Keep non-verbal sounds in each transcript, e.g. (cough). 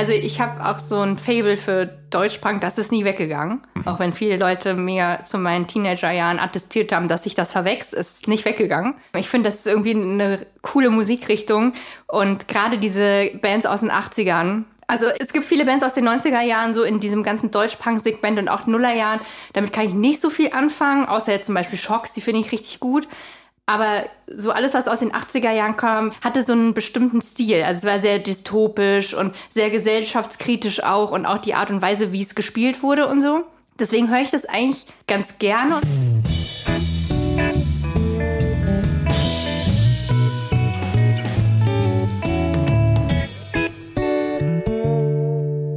Also ich habe auch so ein Fable für Deutschpunk, das ist nie weggegangen. Mhm. Auch wenn viele Leute mir zu meinen Teenagerjahren attestiert haben, dass sich das verwächst, ist nicht weggegangen. Ich finde, das ist irgendwie eine coole Musikrichtung. Und gerade diese Bands aus den 80ern, also es gibt viele Bands aus den 90er Jahren, so in diesem ganzen Deutschpunk-Segment und auch Nullerjahren. Damit kann ich nicht so viel anfangen, außer jetzt zum Beispiel Shocks, die finde ich richtig gut. Aber so alles, was aus den 80er Jahren kam, hatte so einen bestimmten Stil. Also es war sehr dystopisch und sehr gesellschaftskritisch auch und auch die Art und Weise, wie es gespielt wurde und so. Deswegen höre ich das eigentlich ganz gerne.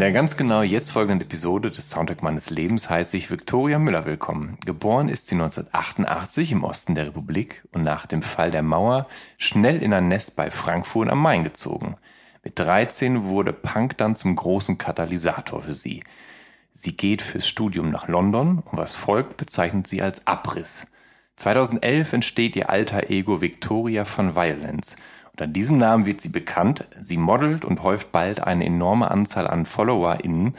Der ganz genau jetzt folgenden Episode des Soundtrack meines Lebens heiße ich Viktoria Müller willkommen. Geboren ist sie 1988 im Osten der Republik und nach dem Fall der Mauer schnell in ein Nest bei Frankfurt am Main gezogen. Mit 13 wurde Punk dann zum großen Katalysator für sie. Sie geht fürs Studium nach London und was folgt bezeichnet sie als Abriss. 2011 entsteht ihr alter Ego Victoria von Violence – unter diesem Namen wird sie bekannt. Sie modelt und häuft bald eine enorme Anzahl an FollowerInnen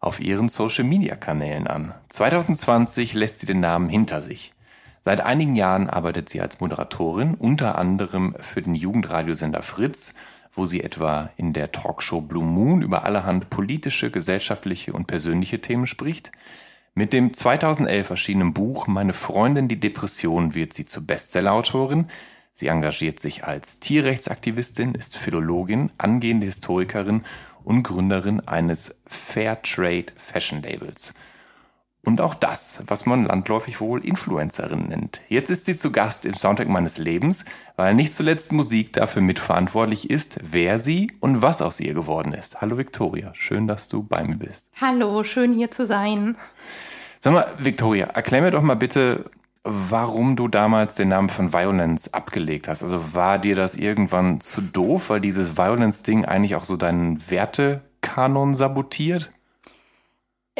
auf ihren Social-Media-Kanälen an. 2020 lässt sie den Namen hinter sich. Seit einigen Jahren arbeitet sie als Moderatorin, unter anderem für den Jugendradiosender Fritz, wo sie etwa in der Talkshow Blue Moon über allerhand politische, gesellschaftliche und persönliche Themen spricht. Mit dem 2011 erschienenen Buch Meine Freundin die Depression wird sie zur Bestsellerautorin. Sie engagiert sich als Tierrechtsaktivistin, ist Philologin, angehende Historikerin und Gründerin eines Fairtrade Fashion Labels. Und auch das, was man landläufig wohl Influencerin nennt. Jetzt ist sie zu Gast im Soundtrack meines Lebens, weil nicht zuletzt Musik dafür mitverantwortlich ist, wer sie und was aus ihr geworden ist. Hallo Victoria, schön, dass du bei mir bist. Hallo, schön hier zu sein. Sag mal, Victoria, erklär mir doch mal bitte, warum du damals den Namen von Violence abgelegt hast. Also war dir das irgendwann zu doof, weil dieses Violence-Ding eigentlich auch so deinen Wertekanon sabotiert?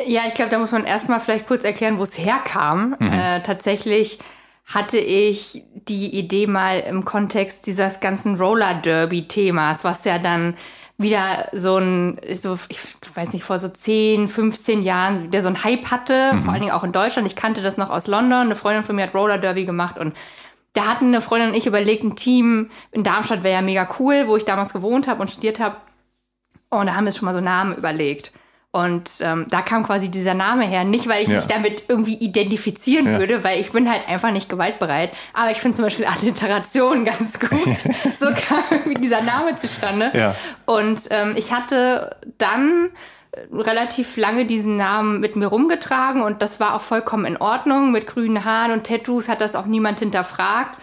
Ja, ich glaube, da muss man erstmal vielleicht kurz erklären, wo es herkam. Mhm. Äh, tatsächlich hatte ich die Idee mal im Kontext dieses ganzen Roller Derby-Themas, was ja dann wieder so ein, so, ich weiß nicht, vor so 10, 15 Jahren, der so ein Hype hatte, mhm. vor allen Dingen auch in Deutschland. Ich kannte das noch aus London. Eine Freundin von mir hat Roller Derby gemacht und da hatten eine Freundin und ich überlegt, ein Team in Darmstadt wäre ja mega cool, wo ich damals gewohnt habe und studiert habe. Und da haben wir schon mal so Namen überlegt. Und ähm, da kam quasi dieser Name her. Nicht, weil ich ja. mich damit irgendwie identifizieren ja. würde, weil ich bin halt einfach nicht gewaltbereit. Aber ich finde zum Beispiel (laughs) Alliteration ganz gut. so kam irgendwie dieser Name zustande. Ja. Und ähm, ich hatte dann relativ lange diesen Namen mit mir rumgetragen und das war auch vollkommen in Ordnung. Mit grünen Haaren und Tattoos hat das auch niemand hinterfragt.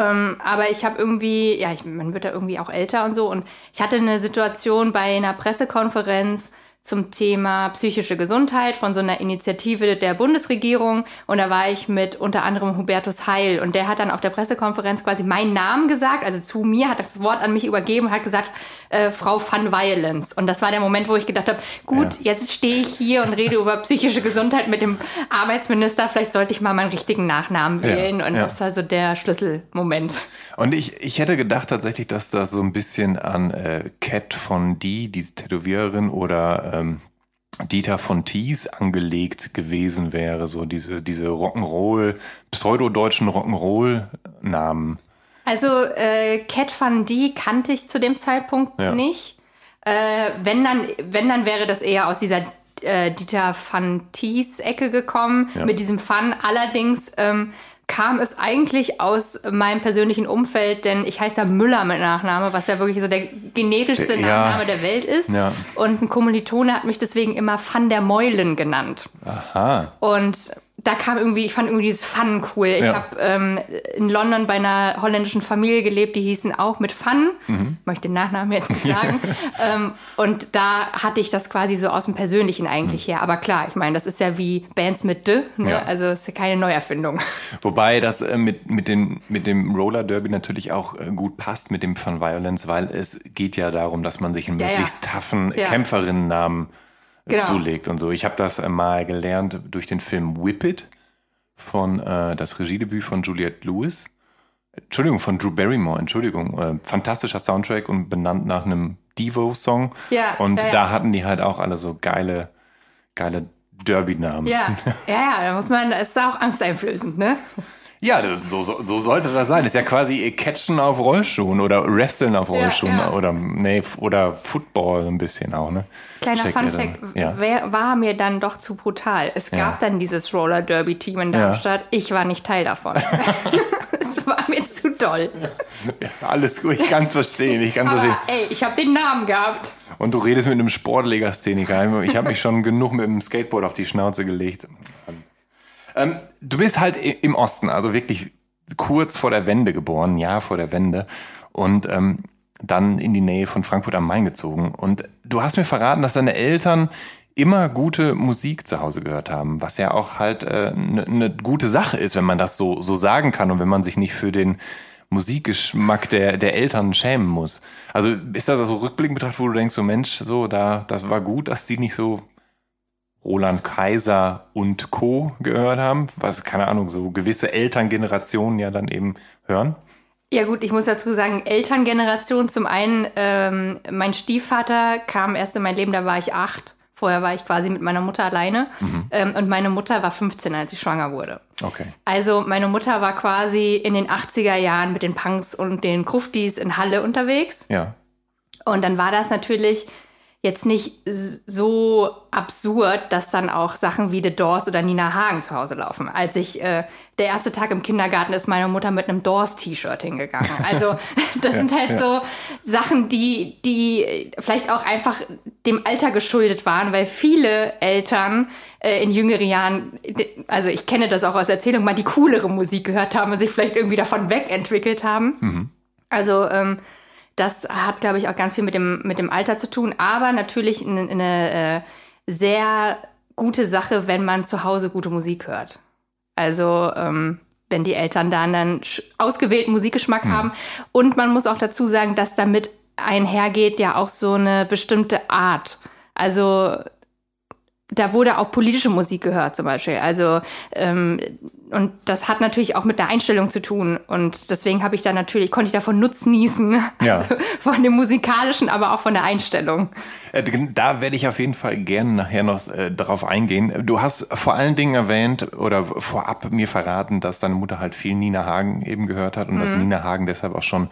Ähm, aber ich habe irgendwie, ja, ich, man wird da irgendwie auch älter und so. Und ich hatte eine Situation bei einer Pressekonferenz, zum Thema psychische Gesundheit von so einer Initiative der Bundesregierung. Und da war ich mit unter anderem Hubertus Heil. Und der hat dann auf der Pressekonferenz quasi meinen Namen gesagt, also zu mir, hat das Wort an mich übergeben und hat gesagt, äh, Frau van Violence. Und das war der Moment, wo ich gedacht habe, gut, ja. jetzt stehe ich hier und rede über psychische Gesundheit mit dem Arbeitsminister. Vielleicht sollte ich mal meinen richtigen Nachnamen wählen. Ja, und ja. das war so der Schlüsselmoment. Und ich, ich hätte gedacht tatsächlich, dass das so ein bisschen an äh, Cat von D, die Tätowiererin, oder ähm, Dieter von Thies angelegt gewesen wäre, so diese, diese Rock'n'Roll, pseudodeutschen Rock'n'Roll-Namen. Also äh, Cat Van D kannte ich zu dem Zeitpunkt ja. nicht. Äh, wenn, dann, wenn, dann wäre das eher aus dieser äh, Dieter van Thies Ecke gekommen ja. mit diesem Fun. Allerdings ähm, kam es eigentlich aus meinem persönlichen Umfeld, denn ich heiße ja Müller mit Nachname, was ja wirklich so der generischste ja. Nachname der Welt ist. Ja. Und ein Kommilitone hat mich deswegen immer Van der Meulen genannt. Aha. Und da kam irgendwie, ich fand irgendwie dieses Fun cool. Ich ja. habe ähm, in London bei einer holländischen Familie gelebt, die hießen auch mit Fun. Mhm. Ich möchte den Nachnamen jetzt nicht (laughs) sagen. ähm, und da hatte ich das quasi so aus dem Persönlichen eigentlich mhm. her. Aber klar, ich meine, das ist ja wie Bands mit D, ne? ja. also ist ja keine Neuerfindung. (laughs) Wobei das äh, mit, mit, dem, mit dem Roller Derby natürlich auch äh, gut passt mit dem Fun Violence, weil es geht ja darum, dass man sich einen möglichst ja, taffen Kämpferinnennamen genau. zulegt und so. Ich habe das mal gelernt durch den Film Whip It von äh, das Regiedebüt von Juliette Lewis. Entschuldigung, von Drew Barrymore, Entschuldigung. Äh, fantastischer Soundtrack und benannt nach einem Devo-Song. Ja, und ja, ja. da hatten die halt auch alle so geile, geile Derby-Namen. Ja, (laughs) ja, ja, da muss man, ist auch angsteinflößend, ne? Ja, das, so, so, so sollte das sein. Das ist ja quasi Catchen auf Rollschuhen oder Wrestlen auf Rollschuhen ja, ja. oder nee, oder Football ein bisschen auch, ne? Kleiner Funfact, ja. war mir dann doch zu brutal. Es gab dann dieses Roller Derby Team in Darmstadt. Ich war nicht Teil davon. (laughs) (laughs) es war mir zu doll. alles gut, ich kann es verstehen. Ich kann's Aber, verstehen. Ey, ich habe den Namen gehabt. Und du redest mit einem Sportlegastheniker. Ich habe mich schon genug mit dem Skateboard auf die Schnauze gelegt. Ähm, du bist halt im Osten, also wirklich kurz vor der Wende geboren, Jahr vor der Wende. Und ähm, dann in die Nähe von Frankfurt am Main gezogen. Und du hast mir verraten, dass deine Eltern immer gute Musik zu Hause gehört haben, was ja auch halt eine äh, ne, ne gute Sache ist, wenn man das so, so sagen kann und wenn man sich nicht für den Musikgeschmack der, der Eltern schämen muss. Also ist das also rückblickend betrachtet, wo du denkst, so Mensch, so da, das war gut, dass die nicht so Roland Kaiser und Co. gehört haben, was, keine Ahnung, so gewisse Elterngenerationen ja dann eben hören? Ja gut, ich muss dazu sagen, Elterngeneration. Zum einen, ähm, mein Stiefvater kam erst in mein Leben, da war ich acht. Vorher war ich quasi mit meiner Mutter alleine. Mhm. Ähm, und meine Mutter war 15, als ich schwanger wurde. Okay. Also meine Mutter war quasi in den 80er Jahren mit den Punks und den Kruftis in Halle unterwegs. Ja. Und dann war das natürlich jetzt nicht so absurd, dass dann auch Sachen wie The Doors oder Nina Hagen zu Hause laufen. Als ich äh, der erste Tag im Kindergarten ist meine Mutter mit einem Doors-T-Shirt hingegangen. Also (laughs) das ja, sind halt ja. so Sachen, die, die vielleicht auch einfach dem Alter geschuldet waren, weil viele Eltern äh, in jüngeren Jahren, also ich kenne das auch aus Erzählungen, mal die coolere Musik gehört haben und sich vielleicht irgendwie davon wegentwickelt haben. Mhm. Also ähm, das hat, glaube ich, auch ganz viel mit dem, mit dem Alter zu tun, aber natürlich eine, eine äh, sehr gute Sache, wenn man zu Hause gute Musik hört. Also ähm, wenn die Eltern dann einen ausgewählten Musikgeschmack mhm. haben. Und man muss auch dazu sagen, dass damit einhergeht ja auch so eine bestimmte Art. Also da wurde auch politische Musik gehört zum Beispiel. Also ähm, und das hat natürlich auch mit der Einstellung zu tun. Und deswegen habe ich da natürlich, konnte ich davon nutznießen. Ja. (laughs) Also von dem musikalischen, aber auch von der Einstellung. Äh, da werde ich auf jeden Fall gerne nachher noch äh, darauf eingehen. Du hast vor allen Dingen erwähnt oder vorab mir verraten, dass deine Mutter halt viel Nina Hagen eben gehört hat und mhm. dass Nina Hagen deshalb auch schon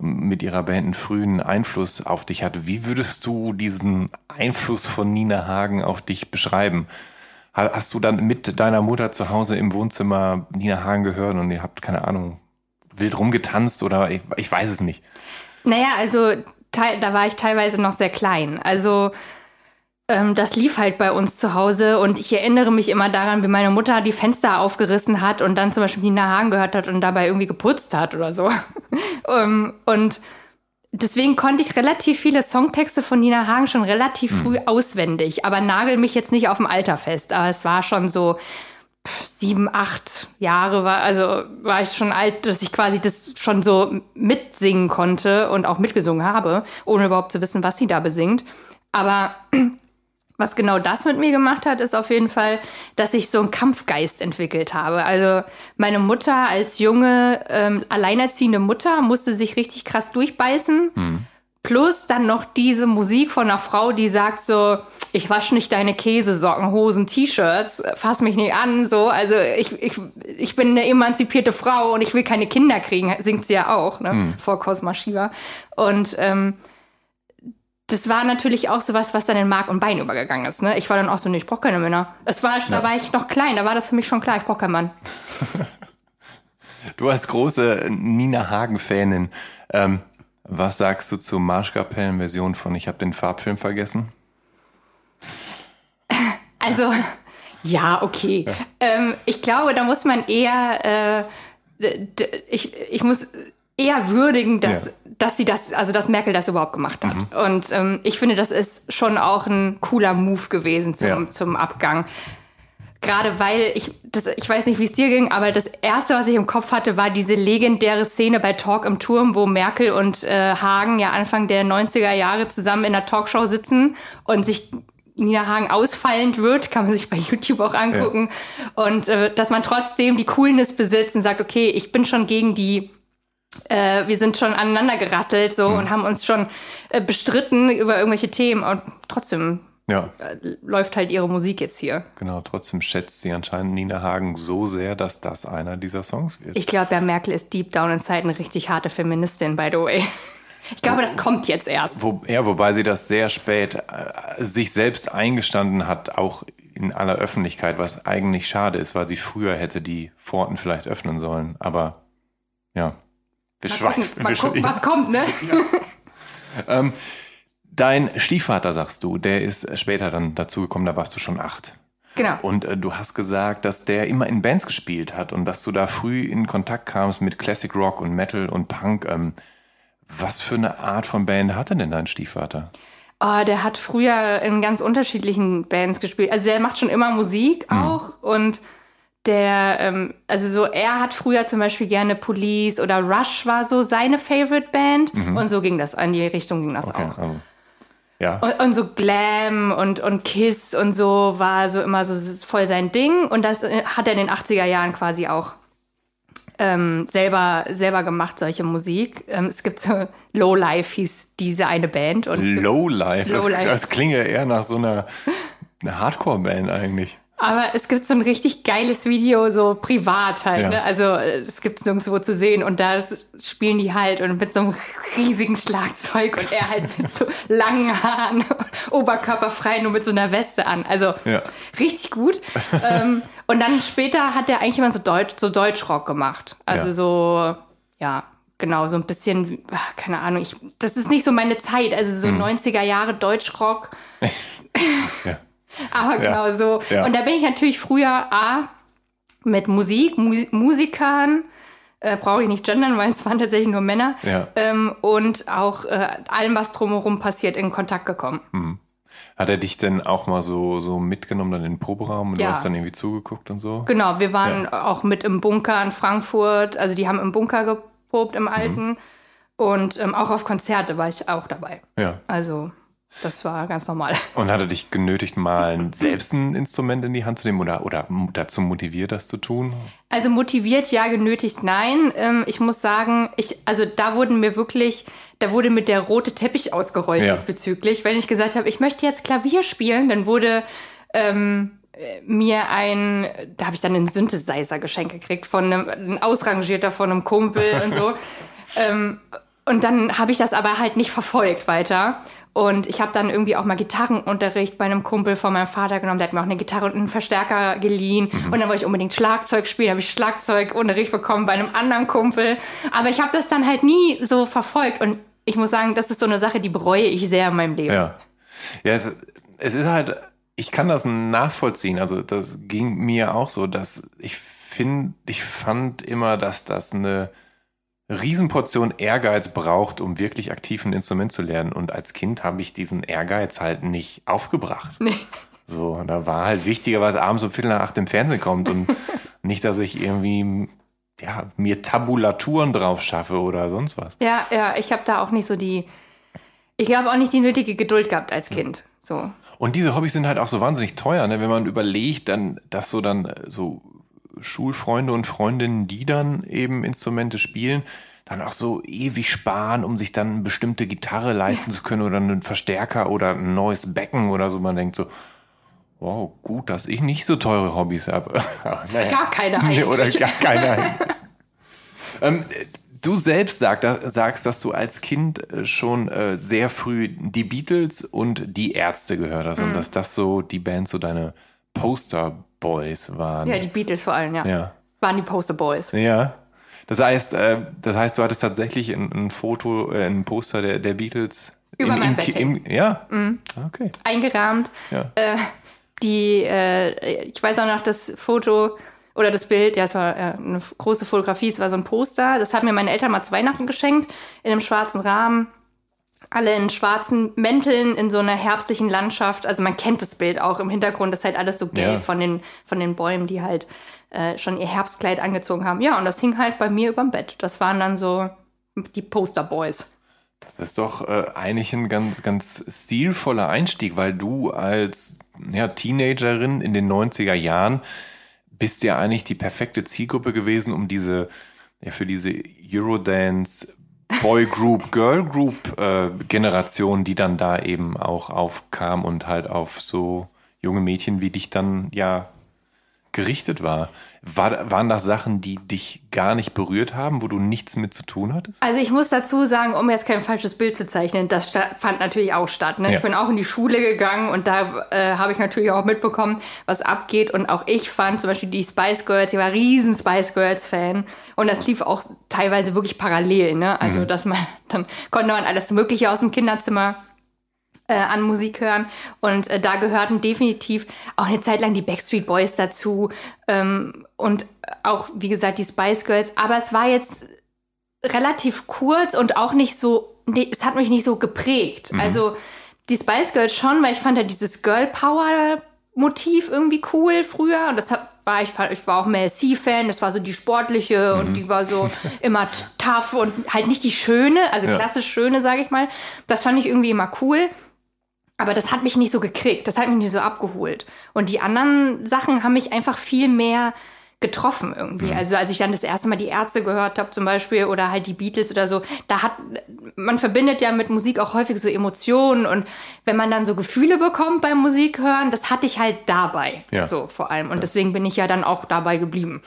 mit ihrer Band einen frühen Einfluss auf dich hatte. Wie würdest du diesen Einfluss von Nina Hagen auf dich beschreiben? Hast du dann mit deiner Mutter zu Hause im Wohnzimmer Nina Hagen gehört und ihr habt, keine Ahnung, wild rumgetanzt oder ich, ich weiß es nicht? Naja, also da war ich teilweise noch sehr klein. Also das lief halt bei uns zu Hause und ich erinnere mich immer daran, wie meine Mutter die Fenster aufgerissen hat und dann zum Beispiel Nina Hagen gehört hat und dabei irgendwie geputzt hat oder so. (laughs) ähm, und deswegen konnte ich relativ viele Songtexte von Nina Hagen schon relativ früh mhm. auswendig, aber nagel mich jetzt nicht auf dem Alter fest. Aber es war schon so sieben, acht Jahre war, also war ich schon alt, dass ich quasi das schon so mitsingen konnte und auch mitgesungen habe, ohne überhaupt zu wissen, was sie da besingt. Aber was genau das mit mir gemacht hat, ist auf jeden Fall, dass ich so einen Kampfgeist entwickelt habe. Also meine Mutter als junge, ähm, alleinerziehende Mutter musste sich richtig krass durchbeißen. Mhm. Plus dann noch diese Musik von einer Frau, die sagt so, ich wasche nicht deine Käsesocken, Hosen, T-Shirts, fass mich nicht an, so. Also ich, ich, ich bin eine emanzipierte Frau und ich will keine Kinder kriegen, singt sie ja auch, ne, mhm. vor Cosma Shiva. Und ähm, das war natürlich auch sowas, was dann in Mark und Bein übergegangen ist. Ne? Ich war dann auch so, nee, ich brauche keine Männer. Das war, ja. Da war ich noch klein, da war das für mich schon klar, ich brauche keinen Mann. du als große Nina Hagen-Fanin, ähm, was sagst du zur Marschkapellen-Version von Ich habe den Farbfilm vergessen? Also, ja, okay. Ja. Ähm, ich glaube, da muss man eher, äh, ich, ich muss eher würdigen, dass, ja. dass sie das, also dass Merkel das überhaupt gemacht hat. Mhm. Und ähm, ich finde, das ist schon auch ein cooler Move gewesen zum, ja. zum Abgang. Gerade weil ich, das, ich weiß nicht, wie es dir ging, aber das erste, was ich im Kopf hatte, war diese legendäre Szene bei Talk im Turm, wo Merkel und äh, Hagen ja Anfang der 90er Jahre zusammen in einer Talkshow sitzen und sich Nina Hagen ausfallend wird, kann man sich bei YouTube auch angucken. Ja. Und äh, dass man trotzdem die Coolness besitzt und sagt, okay, ich bin schon gegen die äh, wir sind schon aneinander gerasselt so mhm. und haben uns schon äh, bestritten über irgendwelche Themen und trotzdem ja. äh, läuft halt ihre Musik jetzt hier. Genau, trotzdem schätzt sie anscheinend Nina Hagen so sehr, dass das einer dieser Songs wird. Ich glaube, ja, Merkel ist deep down inside eine richtig harte Feministin, by the way. Ich glaube, das kommt jetzt erst. Wo, ja, wobei sie das sehr spät äh, sich selbst eingestanden hat, auch in aller Öffentlichkeit, was eigentlich schade ist, weil sie früher hätte die Pforten vielleicht öffnen sollen. Aber ja, wir mal schweifen. Gucken, mal gucken, was kommt, ne? (laughs) Ja. ähm, dein Stiefvater, sagst du, der ist später dann dazugekommen, da warst du schon acht. Genau. Und äh, du hast gesagt, dass der immer in Bands gespielt hat und dass du da früh in Kontakt kamst mit Classic Rock und Metal und Punk. Ähm, was für eine Art von Band hatte denn dein Stiefvater? Oh, der hat früher in ganz unterschiedlichen Bands gespielt. Also der macht schon immer Musik mhm. auch und der, ähm, also so, er hat früher zum Beispiel gerne Police oder Rush war so seine Favorite Band mhm. und so ging das, in die Richtung ging das okay, auch. Also, ja. Und, und, so Glam und, und Kiss und so war so immer so voll sein Ding und das äh, hat er in den 80er Jahren quasi auch ähm, selber, selber gemacht, solche Musik. Ähm, es gibt so Low Life hieß diese eine Band. Und Low Life? Low das, das klingt ja eher nach so einer, einer Hardcore-Band eigentlich. Aber es gibt so ein richtig geiles Video, so privat halt. Ja. Ne? Also es gibt es nirgendwo zu sehen und da spielen die halt und mit so einem riesigen Schlagzeug und er halt mit so (laughs) langen Haaren, oberkörperfrei, nur mit so einer Weste an. Also ja. richtig gut. ähm, und dann später hat er eigentlich immer so, Deutsch, so Deutschrock gemacht. Also ja. so, ja, genau, so ein bisschen, keine Ahnung, ich, das ist nicht so meine Zeit. Also so hm. 90er Jahre Deutschrock. (laughs) ja. Aber genau ja. so. Ja. Und da bin ich natürlich früher A, mit Musik, Mus Musikern, äh, brauche ich nicht gendern, weil es waren tatsächlich nur Männer. Ja. Ähm, und auch äh, allem, was drumherum passiert, in Kontakt gekommen. Mhm. Hat er dich denn auch mal so, so mitgenommen dann in den Proberaum und ja. du hast dann irgendwie zugeguckt und so? Genau, wir waren ja. auch mit im Bunker in Frankfurt. Also die haben im Bunker geprobt, im Alten. Mhm. Und ähm, auch auf Konzerte war ich auch dabei. Ja. Also das war ganz normal. Und hat er dich genötigt, mal selbst ein Instrument in die Hand zu nehmen oder, oder dazu motiviert, das zu tun? Also motiviert ja, genötigt nein. Ähm, ich muss sagen, ich, also da wurden mir wirklich, da wurde mit der rote Teppich ausgerollt ja. diesbezüglich. Wenn ich gesagt habe, ich möchte jetzt Klavier spielen, dann wurde ähm, mir ein, da habe ich dann einen Synthesizer geschenkt gekriegt von einem, ein ausrangierter von einem Kumpel und so. (laughs) ähm, und dann habe ich das aber halt nicht verfolgt weiter. Und ich habe dann irgendwie auch mal Gitarrenunterricht bei einem Kumpel von meinem Vater genommen. Der hat mir auch eine Gitarre und einen Verstärker geliehen. Mhm. Und dann wollte ich unbedingt Schlagzeug spielen. habe ich Schlagzeugunterricht bekommen bei einem anderen Kumpel. Aber ich habe das dann halt nie so verfolgt. Und ich muss sagen, das ist so eine Sache, die bereue ich sehr in meinem Leben. Ja, ja es, es ist halt, ich kann das nachvollziehen. Also das ging mir auch so, dass ich finde, ich fand immer, dass das eine Riesenportion Ehrgeiz braucht, um wirklich aktiv ein Instrument zu lernen. Und als Kind habe ich diesen Ehrgeiz halt nicht aufgebracht. Nee. So, da war halt wichtiger, was abends um Viertel nach acht im Fernsehen kommt und (laughs) nicht, dass ich irgendwie ja, mir Tabulaturen drauf schaffe oder sonst was. Ja, ja, ich habe da auch nicht so die, ich glaube auch nicht die nötige Geduld gehabt als Kind. So. Und diese Hobbys sind halt auch so wahnsinnig teuer, ne? wenn man überlegt, dann, dass so dann so Schulfreunde und Freundinnen, die dann eben Instrumente spielen, dann auch so ewig sparen, um sich dann eine bestimmte Gitarre leisten zu können oder einen Verstärker oder ein neues Becken oder so. Man denkt so, wow, gut, dass ich nicht so teure Hobbys habe. (laughs) naja. Gar keine eigentlich. Oder gar keine (laughs) ähm, Du selbst sag, sagst, dass du als Kind äh, schon äh, sehr früh die Beatles und die Ärzte gehört hast mhm. und dass das so die Band so deine Poster-Boys waren. Ja, die Beatles vor allem, ja. ja. Waren die Poster-Boys. Ja. Das heißt, äh, das heißt, du hattest tatsächlich ein, ein Foto, äh, ein Poster der, der Beatles über im, mein im, Bett. Im, ja. Mhm. Okay. Eingerahmt. Ja. Äh, die, äh, ich weiß auch noch das Foto oder das Bild, ja, es war äh, eine große Fotografie, es war so ein Poster. Das haben mir meine Eltern mal zu Weihnachten geschenkt, in einem schwarzen Rahmen. Alle in schwarzen Mänteln in so einer herbstlichen Landschaft. Also man kennt das Bild auch im Hintergrund, das ist halt alles so gelb ja. von, den, von den Bäumen, die halt äh, schon ihr Herbstkleid angezogen haben. Ja, und das hing halt bei mir überm Bett. Das waren dann so die Posterboys. Das ist doch äh, eigentlich ein ganz, ganz stilvoller Einstieg, weil du als ja, Teenagerin in den 90er Jahren bist ja eigentlich die perfekte Zielgruppe gewesen, um diese, ja, für diese Eurodance Boy Group, Girl Group äh, Generation, die dann da eben auch aufkam und halt auf so junge Mädchen wie dich dann ja gerichtet war. War. Waren das Sachen, die dich gar nicht berührt haben, wo du nichts mit zu tun hattest? Also ich muss dazu sagen, um jetzt kein falsches Bild zu zeichnen, das fand natürlich auch statt. Ne? Ja. Ich bin auch in die Schule gegangen und da äh, habe ich natürlich auch mitbekommen, was abgeht. Und auch ich fand zum Beispiel die Spice Girls, ich war riesen Spice Girls Fan. Und das lief auch teilweise wirklich parallel. Ne? Also mhm. dass man, dann konnte man alles Mögliche aus dem Kinderzimmer äh, an Musik hören. Und äh, da gehörten definitiv auch eine Zeit lang die Backstreet Boys dazu ähm, und auch, wie gesagt, die Spice Girls. Aber es war jetzt relativ kurz und auch nicht so, nee, es hat mich nicht so geprägt. Mhm. Also die Spice Girls schon, weil ich fand ja dieses Girl Power Motiv irgendwie cool früher und das war ich ich war auch Mel C Fan, das war so die sportliche mhm. und die war so (laughs) immer tough und halt nicht die schöne, also ja. klassisch schöne, sage ich mal. Das fand ich irgendwie immer cool. Aber das hat mich nicht so gekriegt, das hat mich nicht so abgeholt. Und die anderen Sachen haben mich einfach viel mehr getroffen irgendwie. Mhm. Also als ich dann das erste Mal die Ärzte gehört habe zum Beispiel oder halt die Beatles oder so, da hat man verbindet ja mit Musik auch häufig so Emotionen und wenn man dann so Gefühle bekommt beim Musik hören, das hatte ich halt dabei, ja. so vor allem. Und ja. deswegen bin ich ja dann auch dabei geblieben.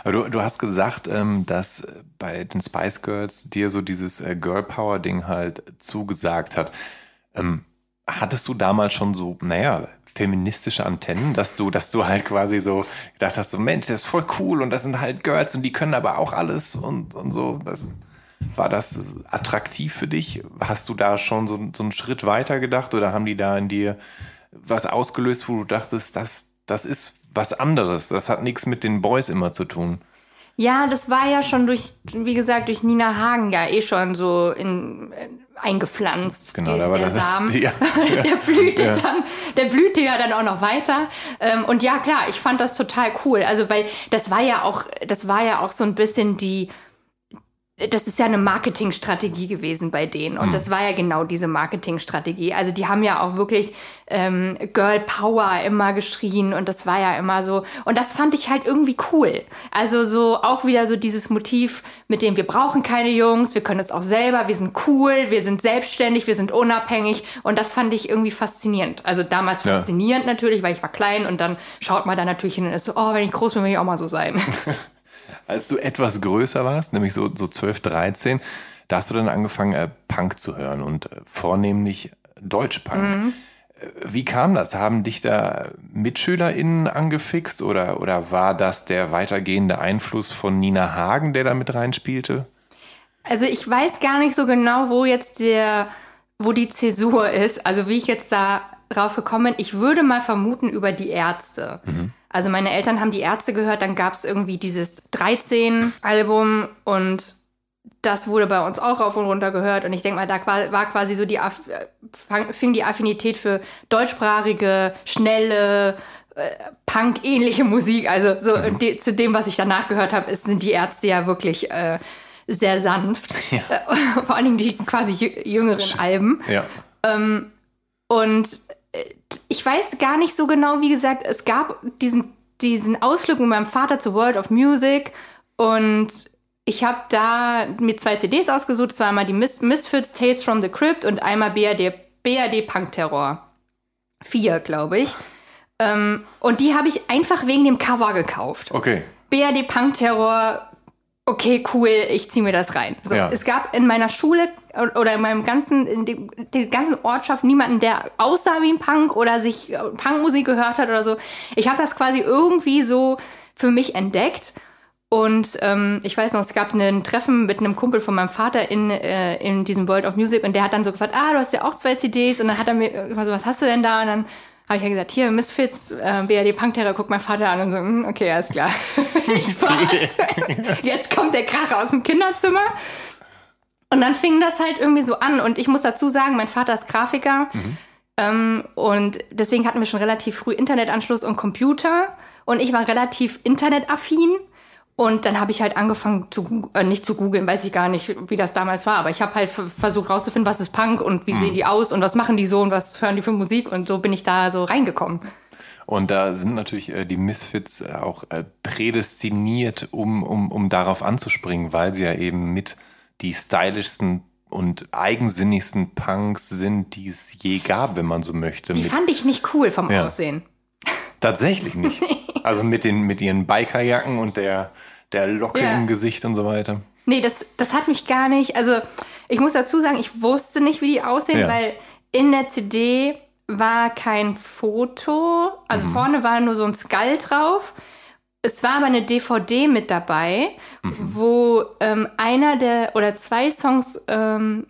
Aber du, du hast gesagt, ähm, dass bei den Spice Girls dir so dieses äh, Girl Power Ding halt zugesagt hat. Ähm, hattest du damals schon so, naja, feministische Antennen, dass du, dass du halt quasi so gedacht hast, so Mensch, das ist voll cool und das sind halt Girls und die können aber auch alles und, und so. Das, war das attraktiv für dich? Hast du da schon so, so einen Schritt weiter gedacht oder haben die da in dir was ausgelöst, wo du dachtest, das, das ist was anderes, das hat nichts mit den Boys immer zu tun? Ja, das war ja schon durch, wie gesagt, durch Nina Hagen ja eh schon so in, eingepflanzt. Genau, die, da war der Samen. (laughs) Ja, (laughs) der blühte ja. dann, der blühte ja dann auch noch weiter. Ähm, und ja, klar, ich fand das total cool. Also, weil das war ja auch, das war ja auch so ein bisschen die, das ist ja eine Marketingstrategie gewesen bei denen. Und mhm. das war ja genau diese Marketingstrategie. Also die haben ja auch wirklich ähm, Girl Power immer geschrien und das war ja immer so. Und das fand ich halt irgendwie cool. Also so auch wieder so dieses Motiv, mit dem wir brauchen keine Jungs, wir können es auch selber, wir sind cool, wir sind selbstständig, wir sind unabhängig. Und das fand ich irgendwie faszinierend. Also damals faszinierend ja. natürlich, weil ich war klein und dann schaut man da natürlich hin und ist so, oh, wenn ich groß bin, will ich auch mal so sein. (laughs) Als du etwas größer warst, nämlich so, so 12, 13, da hast du dann angefangen, äh, Punk zu hören und äh, vornehmlich Deutschpunk. Mhm. Äh, wie kam das? Haben dich da MitschülerInnen angefixt oder, oder war das der weitergehende Einfluss von Nina Hagen, der da mit reinspielte? Also ich weiß gar nicht so genau, wo jetzt der, wo die Zäsur ist, also wie ich jetzt da drauf gekommen bin. Ich würde mal vermuten über die Ärzte. Mhm. Also meine Eltern haben die Ärzte gehört, dann gab es irgendwie dieses 13-Album und das wurde bei uns auch rauf und runter gehört. Und ich denke mal, da war quasi so die, fing die Affinität für deutschsprachige, schnelle, äh, Punk-ähnliche Musik. Also so mhm. die, zu dem, was ich danach gehört habe, sind die Ärzte ja wirklich äh, sehr sanft. Ja. (laughs) Vor allen Dingen die quasi jüngeren Alben. Ja. Ähm, und ich weiß gar nicht so genau, wie gesagt, es gab diesen, diesen Ausflug mit meinem Vater zu World of Music und ich habe da mir zwei CDs ausgesucht. War einmal die Mis Misfits Tales from the Crypt und einmal BRD, BRD Punk Terror. Vier, glaube ich. Ähm, und die habe ich einfach wegen dem Cover gekauft. Okay. BRD Punk Terror okay, cool, ich ziehe mir das rein. So, Ja. Es gab in meiner Schule oder in meinem ganzen, in dem, der ganzen Ortschaft niemanden, der aussah wie ein Punk oder sich äh, Punkmusik gehört hat oder so. Ich habe das quasi irgendwie so für mich entdeckt. Und ähm, ich weiß noch, es gab ein Treffen mit einem Kumpel von meinem Vater in, äh, in diesem World of Music und der hat dann so gefragt, ah, du hast ja auch zwei CDs und dann hat er mir immer so, was hast du denn da? Und dann habe ich ja gesagt, hier, Misfits, äh, BRD Punk Terror, guckt mein Vater an und so, hm, okay, alles klar. (laughs) Jetzt kommt der Kracher aus dem Kinderzimmer. Und dann fing das halt irgendwie so an. Und ich muss dazu sagen, mein Vater ist Grafiker. Ähm, und deswegen hatten wir schon relativ früh Internetanschluss und Computer. Und ich war relativ internetaffin. Und dann habe ich halt angefangen zu äh, nicht zu googeln, weiß ich gar nicht, wie das damals war, aber ich habe halt versucht rauszufinden, was ist Punk und wie sehen die aus und was machen die so und was hören die für Musik und so bin ich da so reingekommen. Und da sind natürlich äh, die Misfits äh, auch äh, prädestiniert, um, um, um darauf anzuspringen, weil sie ja eben mit die stylischsten und eigensinnigsten Punks sind, die es je gab, wenn man so möchte. Die Mit, fand ich nicht cool vom Ja. Aussehen. Tatsächlich nicht. (laughs) Also mit, den, mit ihren Bikerjacken und der, der Locke Ja. im Gesicht und so weiter. Nee, das, das hat mich gar nicht. Also, ich muss dazu sagen, ich wusste nicht, wie die aussehen, Ja. weil in der CD war kein Foto. Also vorne war nur so ein Skull drauf. Es war aber eine DVD mit dabei, wo ähm, einer der oder zwei Songs ähm,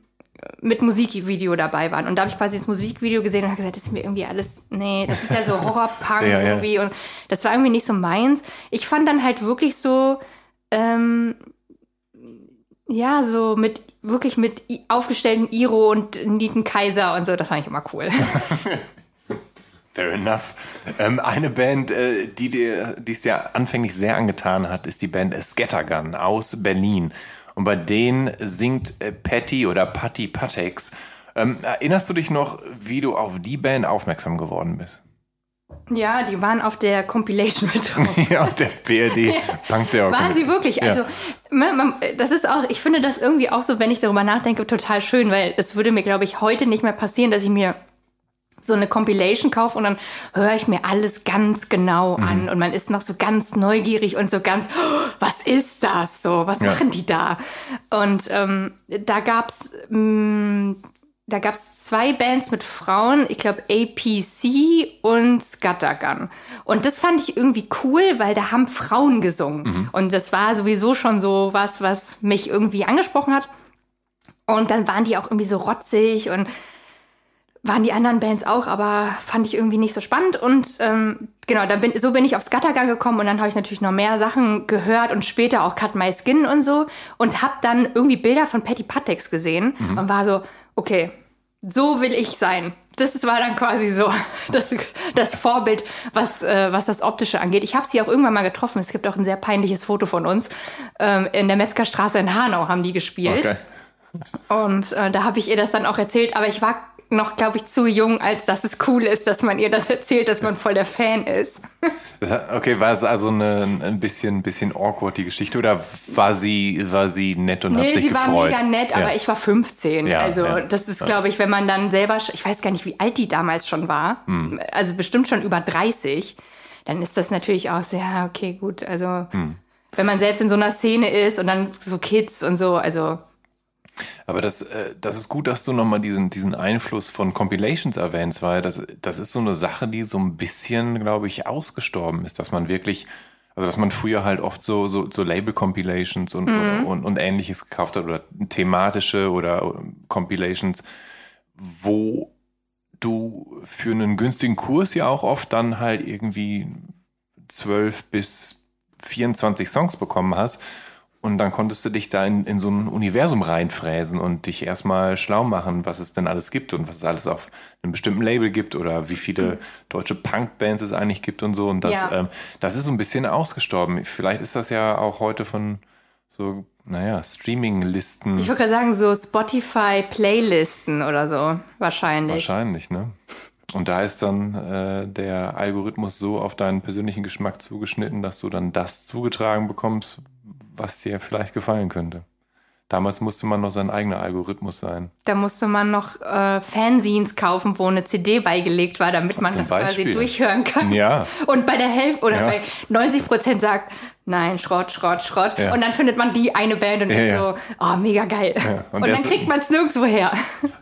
mit Musikvideo dabei waren. Und da habe ich quasi das Musikvideo gesehen und habe gesagt, das ist mir irgendwie alles, nee, das ist ja so (laughs) Horrorpunk Ja, ja. irgendwie. Und das war irgendwie nicht so meins. Ich fand dann halt wirklich so, ähm, ja, so mit, wirklich mit aufgestellten Iro und Nieten Kaiser und so, das fand ich immer cool. (laughs) Fair enough. Ähm, eine Band, äh, die dir, dir anfänglich sehr angetan hat, ist die Band Scattergun aus Berlin. Und bei denen singt äh, Patty oder Patti Patex. Ähm, erinnerst du dich noch, wie du auf die Band aufmerksam geworden bist? ja, die waren auf der Compilation mit drauf. (laughs) ja, auf der BRD Punk der Waren sie wirklich? Ja. Also, man, man, das ist auch, ich finde das irgendwie auch so, wenn ich darüber nachdenke, total schön, weil es würde mir, glaube ich, heute nicht mehr passieren, dass ich mir so eine Compilation kaufe und dann höre ich mir alles ganz genau Mhm. an und man ist noch so ganz neugierig und so ganz, "Oh, was ist das so? Was Ja. machen die da? Und ähm, da gab's mh, da gab's zwei Bands mit Frauen, ich glaube APC und Scattergun. Und das fand ich irgendwie cool, weil da haben Frauen gesungen. Und das war sowieso schon so was, was mich irgendwie angesprochen hat. Und dann waren die auch irgendwie so rotzig und waren die anderen Bands auch, aber fand ich irgendwie nicht so spannend. Und ähm, genau, dann bin, so bin ich auf Scattergun gekommen und dann habe ich natürlich noch mehr Sachen gehört und später auch Cut My Skin und so und habe dann irgendwie Bilder von Patty Patex gesehen und war so, okay, so will ich sein. Das war dann quasi so (laughs) das, das Vorbild, was, äh, was das Optische angeht. Ich habe sie auch irgendwann mal getroffen. Es gibt auch ein sehr peinliches Foto von uns. Ähm, in der Metzgerstraße in Hanau haben die gespielt. Okay. Und äh, da habe ich ihr das dann auch erzählt, aber ich war noch, glaube ich, zu jung, als dass es cool ist, dass man ihr das erzählt, dass man voll der Fan ist. Hat- Okay, war es also eine, ein bisschen, bisschen awkward, die Geschichte, oder war sie, war sie nett und hat Nee, sich sie war gefreut? mega nett, aber Ja. ich war 15. Ja, also ja. das ist, glaube ich, wenn man dann selber, ich weiß gar nicht, wie alt die damals schon war, Hm. also bestimmt schon über 30, dann ist das natürlich auch so, ja, okay, gut, also Hm. wenn man selbst in so einer Szene ist und dann so Kids und so, also Aber das, äh, das ist gut, dass du nochmal diesen, diesen Einfluss von Compilations erwähnst, weil das, das ist so eine Sache, die so ein bisschen, glaube ich, ausgestorben ist, dass man wirklich, also dass man früher halt oft so, so, so Label-Compilations und, und, und ähnliches gekauft hat oder thematische oder Compilations, wo du für einen günstigen Kurs ja auch oft dann halt irgendwie 12 bis 24 Songs bekommen hast. Und dann konntest du dich da in, in so ein Universum reinfräsen und dich erstmal schlau machen, was es denn alles gibt und was es alles auf einem bestimmten Label gibt oder wie viele deutsche Punkbands es eigentlich gibt und so. Und das, Ja. ähm, das ist so ein bisschen ausgestorben. Vielleicht ist das ja auch heute von so, naja, Streaming-Listen ich würde gerade sagen, so Spotify-Playlisten oder so, wahrscheinlich. wahrscheinlich, ne? Und da ist dann äh, der Algorithmus so auf deinen persönlichen Geschmack zugeschnitten, dass du dann das zugetragen bekommst, was dir vielleicht gefallen könnte. Damals musste man noch sein eigener Algorithmus sein. Da musste man noch äh, Fanzines kaufen, wo eine CD beigelegt war, damit man das Beispiel. quasi durchhören kann. Ja. Und bei der Hälfte oder Ja. bei 90 Prozent sagt, nein, Schrott, Schrott, Schrott. Ja. Und dann findet man die eine Band und Ja, ist so, oh, mega geil. Und Und, dann kriegt man es nirgendwo her.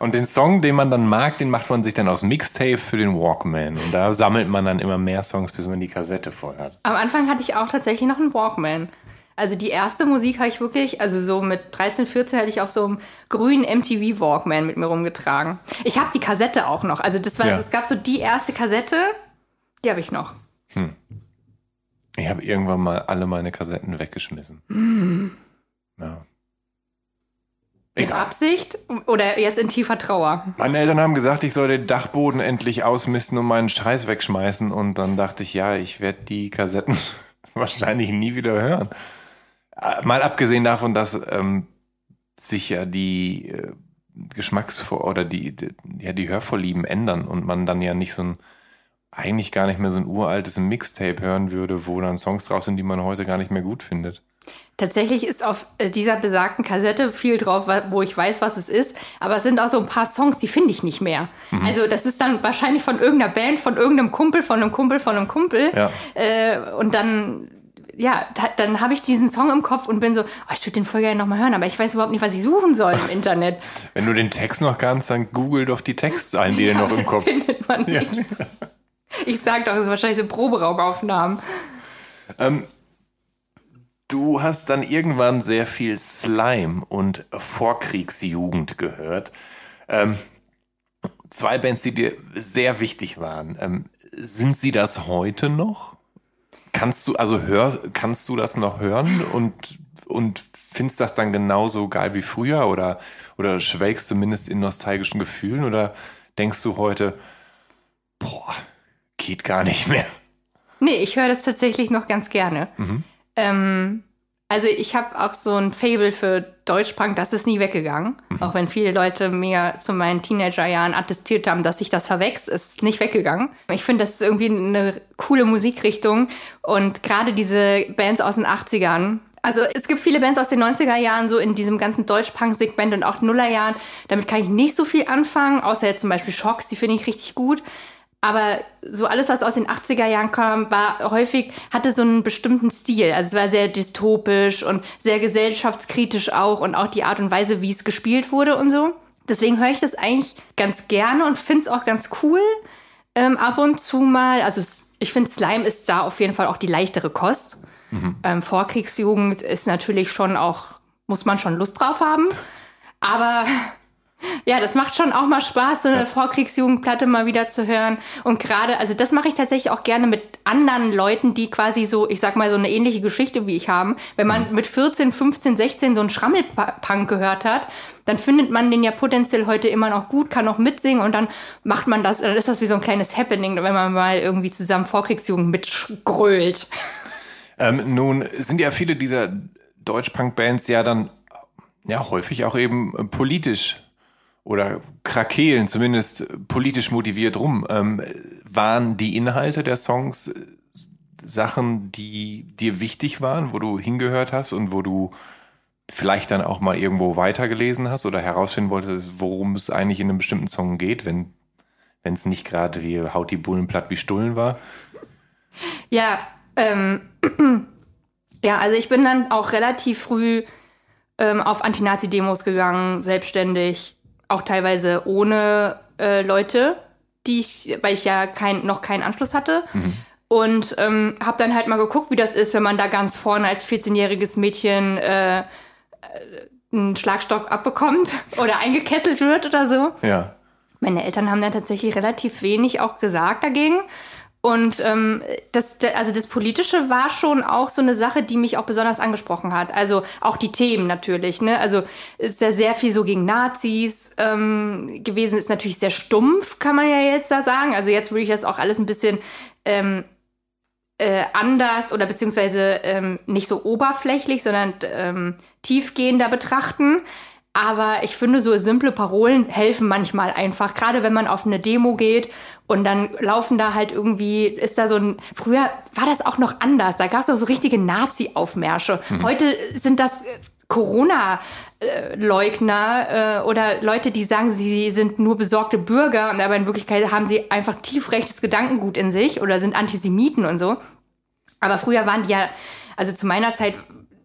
Und den Song, den man dann mag, den macht man sich dann aus Mixtape für den Walkman. Und da sammelt man dann immer mehr Songs, bis man die Kassette voll hat. Am Anfang hatte ich auch tatsächlich noch einen Walkman. Also die erste Musik habe ich wirklich, also so mit 13, 14 hatte ich auf so einem grünen MTV Walkman mit mir rumgetragen. Ich habe die Kassette auch noch. Also das war, Ja. es gab so die erste Kassette, die habe ich noch. Ich habe irgendwann mal alle meine Kassetten weggeschmissen. Ja. Mit. Absicht oder jetzt in tiefer Trauer. Meine Eltern haben gesagt, ich soll den Dachboden endlich ausmisten und meinen Scheiß wegschmeißen. Und dann dachte ich, ja, ich werde die Kassetten (laughs) wahrscheinlich nie wieder hören. Äh, Mal abgesehen davon, dass ähm, sich ja die äh, Geschmacksvor- oder die, die, ja, die Hörvorlieben ändern und man dann ja nicht so ein, eigentlich gar nicht mehr so ein uraltes Mixtape hören würde, wo dann Songs drauf sind, die man heute gar nicht mehr gut findet. Tatsächlich ist auf äh, dieser besagten Kassette viel drauf, wo ich weiß, was es ist. Aber es sind auch so ein paar Songs, die finde ich nicht mehr. Mhm. Also das ist dann wahrscheinlich von irgendeiner Band, von irgendeinem Kumpel, von einem Kumpel, von einem Kumpel. Ja. Äh, und dann, ja, dann habe ich diesen Song im Kopf und bin so, oh, ich würde den voll gerne nochmal hören, aber ich weiß überhaupt nicht, was ich suchen soll im Internet. (laughs) Wenn du den Text noch kannst, dann google doch die Texte ein, die dir noch im Kopf (laughs) Findet man nichts. Ich sag doch, es ist wahrscheinlich so Proberaumaufnahmen. Ähm, du hast dann irgendwann sehr viel Slime und Vorkriegsjugend gehört. Ähm, zwei Bands, die dir sehr wichtig waren. Ähm, sind sie das heute noch? Kannst du, also hör, kannst du das noch hören und, und findest das dann genauso geil wie früher oder, oder schwelgst zumindest in nostalgischen Gefühlen oder denkst du heute, boah, geht gar nicht mehr? Nee, ich höre das tatsächlich noch ganz gerne. Mhm. Ähm, also ich habe auch so ein Fable für Deutschpunk, das ist nie weggegangen. Mhm. Auch wenn viele Leute mir zu meinen Teenagerjahren attestiert haben, dass sich das verwächst, ist nicht weggegangen. Ich finde, das ist irgendwie eine coole Musikrichtung. Und gerade diese Bands aus den 80ern, also es gibt viele Bands aus den 90er Jahren, so in diesem ganzen Deutschpunk-Segment und auch Nullerjahren. Damit kann ich nicht so viel anfangen, außer jetzt zum Beispiel Shocks, die finde ich richtig gut. Aber so alles, was aus den 80er Jahren kam, war häufig, hatte so einen bestimmten Stil. Also es war sehr dystopisch und sehr gesellschaftskritisch auch und auch die Art und Weise, wie es gespielt wurde und so. Deswegen höre ich das eigentlich ganz gerne und finde es auch ganz cool. Ähm, ab und zu mal, also ich finde, Slime ist da auf jeden Fall auch die leichtere Kost. Ähm, Vorkriegsjugend ist natürlich schon auch, muss man schon Lust drauf haben. Aber ja, das macht schon auch mal Spaß, so eine Vorkriegsjugendplatte mal wieder zu hören. Und gerade, also das mache ich tatsächlich auch gerne mit anderen Leuten, die quasi so, ich sag mal, so eine ähnliche Geschichte wie ich haben. Wenn man mit 14, 15, 16 so einen Schrammelpunk gehört hat, dann findet man den ja potenziell heute immer noch gut, kann auch mitsingen und dann macht man das, dann ist das wie so ein kleines Happening, wenn man mal irgendwie zusammen Vorkriegsjugend mitgrölt. Ähm, nun sind ja viele dieser Deutschpunk-Bands ja dann ja häufig auch eben politisch oder krakeelen, zumindest politisch motiviert rum. Ähm, waren die Inhalte der Songs äh, Sachen, die dir wichtig waren, wo du hingehört hast und wo du vielleicht dann auch mal irgendwo weitergelesen hast oder herausfinden wolltest, worum es eigentlich in einem bestimmten Song geht, wenn wenn es nicht gerade wie Haut die Bullen platt wie Stullen war? Ja, ähm, (clears throat) ja, also ich bin dann auch relativ früh ähm, auf Anti-Nazi-Demos gegangen, selbstständig, auch teilweise ohne äh, Leute, die ich, weil ich ja kein, noch keinen Anschluss hatte. Und ähm, habe dann halt mal geguckt, wie das ist, wenn man da ganz vorne als 14-jähriges Mädchen äh, äh, einen Schlagstock abbekommt (laughs) oder eingekesselt wird oder so. Ja. Meine Eltern haben dann tatsächlich relativ wenig auch gesagt dagegen. Und ähm, das, also das Politische war schon auch so eine Sache, die mich auch besonders angesprochen hat. Also auch die Themen natürlich. Ne? Also ist ja sehr viel so gegen Nazis ähm, gewesen. Ist natürlich sehr stumpf, kann man ja jetzt da sagen. Also jetzt würde ich das auch alles ein bisschen ähm, äh, anders oder beziehungsweise ähm, nicht so oberflächlich, sondern ähm, tiefgehender betrachten. Aber ich finde, so simple Parolen helfen manchmal einfach. Gerade wenn man auf eine Demo geht und dann laufen da halt irgendwie, ist da so ein. Früher war das auch noch anders. Da gab es doch so richtige Nazi-Aufmärsche. Heute sind das äh, Corona Leugner äh, oder Leute, die sagen, sie sind nur besorgte Bürger, aber in Wirklichkeit haben sie einfach tiefrechtes Gedankengut in sich oder sind Antisemiten und so. Aber früher waren die ja, also zu meiner Zeit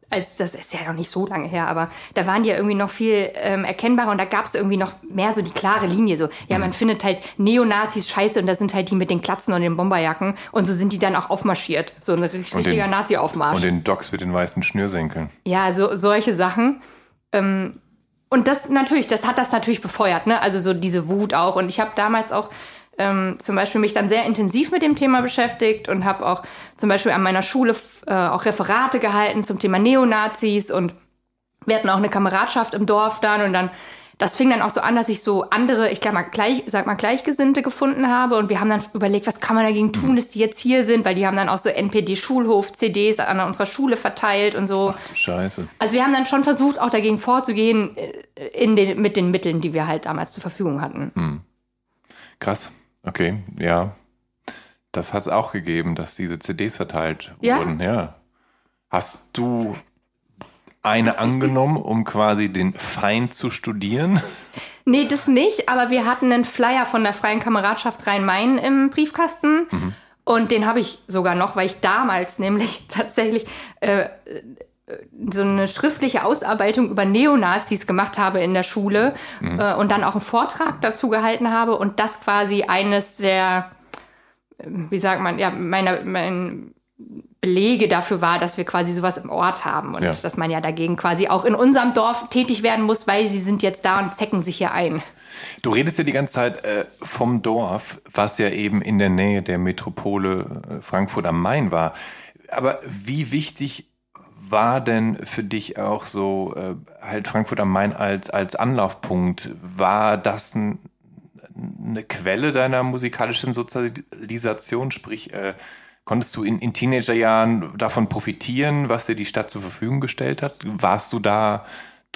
als das ist ja noch nicht so lange her, aber da waren die ja irgendwie noch viel ähm, erkennbarer und da gab es irgendwie noch mehr so die klare Linie. So, ja, man findet halt Neonazis scheiße und das sind halt die mit den Klatzen und den Bomberjacken und so sind die dann auch aufmarschiert. So ein richtiger Nazi-Aufmarsch. Und den Docks mit den weißen Schnürsenkeln. Ja, so solche Sachen. Ähm, und das natürlich, das hat das natürlich befeuert, ne? Also so diese Wut auch. Und ich habe damals auch ähm, zum Beispiel mich dann sehr intensiv mit dem Thema beschäftigt und habe auch zum Beispiel an meiner Schule äh, auch Referate gehalten zum Thema Neonazis und wir hatten auch eine Kameradschaft im Dorf dann und dann das fing dann auch so an, dass ich so andere, ich glaube mal gleich, sag mal Gleichgesinnte gefunden habe und wir haben dann überlegt, was kann man dagegen tun, dass die jetzt hier sind, weil die haben dann auch so NPD Schulhof CDs an unserer Schule verteilt und so. Ach, Scheiße. Also wir haben dann schon versucht, auch dagegen vorzugehen äh, in den, mit den Mitteln, die wir halt damals zur Verfügung hatten. Hm. Krass. Okay, ja. Das hat es auch gegeben, dass diese CDs verteilt ja? wurden, ja. Hast du eine angenommen, um quasi den Feind zu studieren? (laughs) Nee, das nicht, aber wir hatten einen Flyer von der Freien Kameradschaft Rhein-Main im Briefkasten. Mhm. Und den habe ich sogar noch, weil ich damals nämlich (laughs) tatsächlich äh, so eine schriftliche Ausarbeitung über Neonazis gemacht habe in der Schule mhm. äh, und dann auch einen Vortrag dazu gehalten habe und das quasi eines der, wie sagt man, ja, meiner, mein Belege dafür war, dass wir quasi sowas im Ort haben und ja. dass man ja dagegen quasi auch in unserem Dorf tätig werden muss, weil sie sind jetzt da und zecken sich hier ein. Du redest ja die ganze Zeit äh, vom Dorf, was ja eben in der Nähe der Metropole äh, Frankfurt am Main war. Aber wie wichtig war denn für dich auch so äh, halt Frankfurt am Main als, als Anlaufpunkt? War das ein, eine Quelle deiner musikalischen Sozialisation? Sprich, äh, konntest du in, in Teenagerjahren davon profitieren, was dir die Stadt zur Verfügung gestellt hat? Warst du da,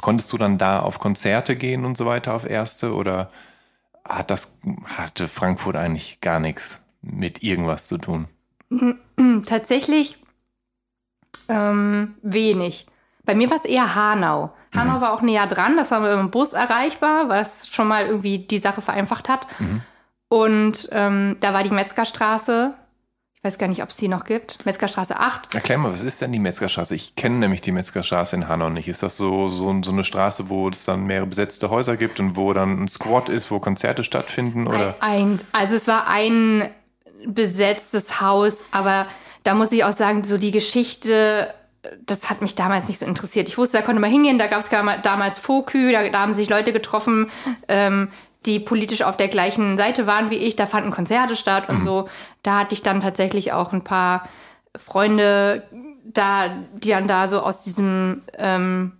konntest du dann da auf Konzerte gehen und so weiter auf erste oder hat das, hatte Frankfurt eigentlich gar nichts mit irgendwas zu tun? Tatsächlich ähm, wenig. Bei mir war es eher Hanau. Hanau mhm. war auch näher dran, das war mit dem Bus erreichbar, weil das schon mal irgendwie die Sache vereinfacht hat. Mhm. Und ähm, da war die Metzgerstraße. Ich weiß gar nicht, ob es die noch gibt. Metzgerstraße 8. Erklär mal, was ist denn die Metzgerstraße? Ich kenne nämlich die Metzgerstraße in Hanau nicht. Ist das so, so, so eine Straße, wo es dann mehrere besetzte Häuser gibt und wo dann ein Squad ist, wo Konzerte stattfinden? Oder? Ein, also es war ein besetztes Haus, aber da muss ich auch sagen, so die Geschichte, das hat mich damals nicht so interessiert. Ich wusste, da konnte man hingehen, da gab es damals Fokü, da, da, haben sich Leute getroffen, ähm, die politisch auf der gleichen Seite waren wie ich. Da fanden Konzerte statt und mhm. so. Da hatte ich dann tatsächlich auch ein paar Freunde da, die dann da so aus diesem, ähm,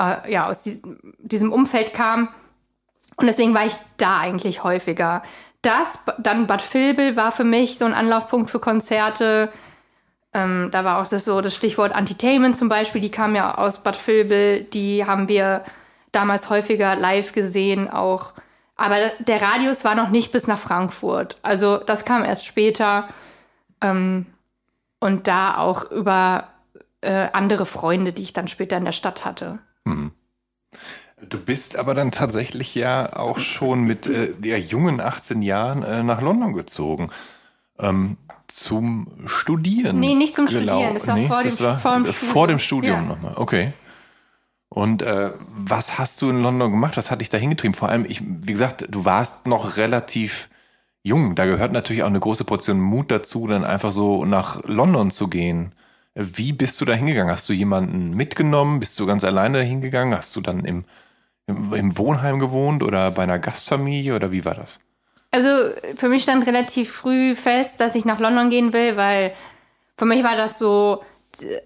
äh, ja, aus diesem, diesem Umfeld kamen. Und deswegen war ich da eigentlich häufiger. Das, dann Bad Vilbel war für mich so ein Anlaufpunkt für Konzerte. Ähm, da war auch das so das Stichwort Entertainment zum Beispiel, die kam ja aus Bad Vilbel, die haben wir damals häufiger live gesehen auch. Aber der Radius war noch nicht bis nach Frankfurt. Also das kam erst später. Ähm, und da auch über äh, andere Freunde, die ich dann später in der Stadt hatte. Mhm. Du bist aber dann tatsächlich ja auch schon mit äh, ja, jungen 18 Jahren äh, nach London gezogen. Ähm, zum Studieren. Nee, nicht zum Studieren, das war, nee, vor, das dem, war vor, dem vor dem Studium ja. nochmal. Okay. Und äh, was hast du in London gemacht? Was hat dich da hingetrieben? Vor allem, ich, wie gesagt, du warst noch relativ jung. Da gehört natürlich auch eine große Portion Mut dazu, dann einfach so nach London zu gehen. Wie bist du da hingegangen? Hast du jemanden mitgenommen? Bist du ganz alleine hingegangen? Hast du dann im, im, im Wohnheim gewohnt oder bei einer Gastfamilie oder wie war das? Also für mich stand relativ früh fest, dass ich nach London gehen will, weil für mich war das so,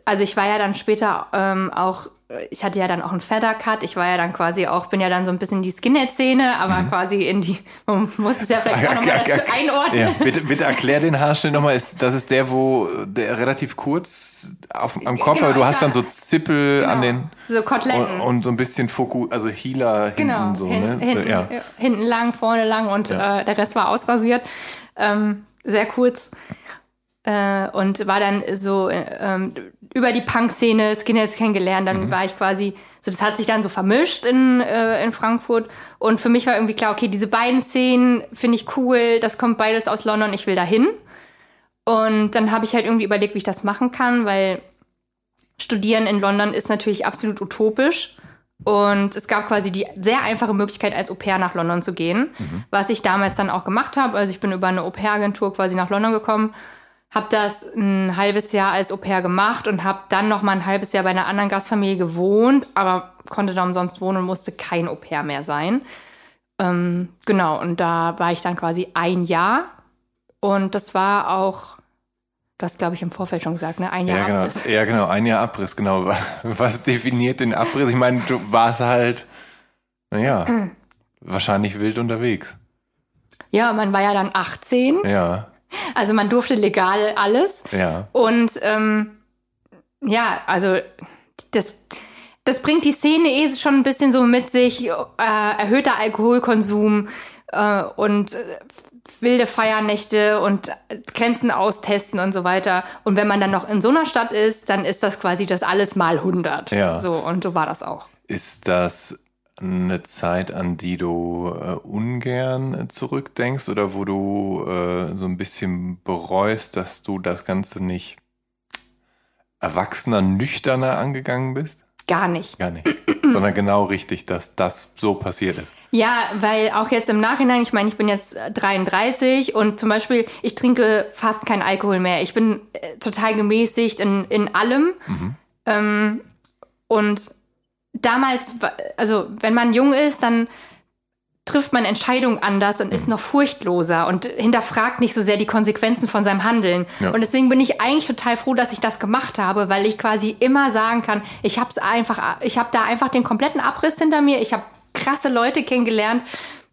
also ich war ja dann später ähm, auch ich hatte ja dann auch einen Feather-Cut. Ich war ja dann quasi auch, bin ja dann so ein bisschen in die Skinhead-Szene, aber mhm. quasi in die, man muss es ja vielleicht auch nochmal dazu einordnen. Ja, bitte, bitte erklär den Haarschnitt nochmal. Das ist der, wo der relativ kurz auf, am Kopf, genau, aber du hast dann so Zippel genau, an den. So Koteletten. Und, und, so ein bisschen Fokus, also Healer genau, hinten so, hin, ne? Hinten, ja. hinten lang, vorne lang und ja. äh, der Rest war ausrasiert. Ähm, sehr kurz. Äh, und war dann so ähm, über die Punk-Szene Skinheads kennengelernt. Dann mhm. war ich quasi, so das hat sich dann so vermischt in, äh, in Frankfurt. Und für mich war irgendwie klar, okay, diese beiden Szenen finde ich cool, das kommt beides aus London, ich will dahin. Und dann habe ich halt irgendwie überlegt, wie ich das machen kann, weil Studieren in London ist natürlich absolut utopisch. Und es gab quasi die sehr einfache Möglichkeit, als Au pair nach London zu gehen, mhm. was ich damals dann auch gemacht habe. Also ich bin über eine Au pair-Agentur quasi nach London gekommen, habe das ein halbes Jahr als Au pair gemacht und habe dann noch mal ein halbes Jahr bei einer anderen Gastfamilie gewohnt, aber konnte da umsonst wohnen und musste kein Au pair mehr sein. Ähm, genau, und da war ich dann quasi ein Jahr und das war auch Du hast, glaube ich, im Vorfeld schon gesagt, ne? Ein Jahr ja, genau. Abriss. Ja, genau, ein Jahr Abriss, genau. (laughs) Was definiert den Abriss? Ich meine, du warst halt, naja, (clears throat) wahrscheinlich wild unterwegs. Ja, man war ja dann 18. Ja. Also man durfte legal alles. Ja. Und ähm, ja, also das, das bringt die Szene eh schon ein bisschen so mit sich, äh, erhöhter Alkoholkonsum äh, und äh, wilde Feiernächte und Grenzen austesten und so weiter. Und wenn man dann noch in so einer Stadt ist, dann ist das quasi das alles mal 100. Ja. So, und so war das auch. Ist das eine Zeit, an die du äh, ungern zurückdenkst oder wo du äh, so ein bisschen bereust, dass du das Ganze nicht erwachsener, nüchterner angegangen bist? Gar nicht. Gar nicht. (clears throat) Sondern genau richtig, dass das so passiert ist. Ja, weil auch jetzt im Nachhinein, ich meine, ich bin jetzt 33 und zum Beispiel, ich trinke fast keinen Alkohol mehr. Ich bin äh, total gemäßigt in, in allem. Mhm. Ähm, und damals, also wenn man jung ist, dann trifft man Entscheidungen anders und ist mhm. noch furchtloser und hinterfragt nicht so sehr die Konsequenzen von seinem Handeln. Ja. Und deswegen bin ich eigentlich total froh, dass ich das gemacht habe, weil ich quasi immer sagen kann, ich habe einfach, ich habe da einfach den kompletten Abriss hinter mir. Ich habe krasse Leute kennengelernt.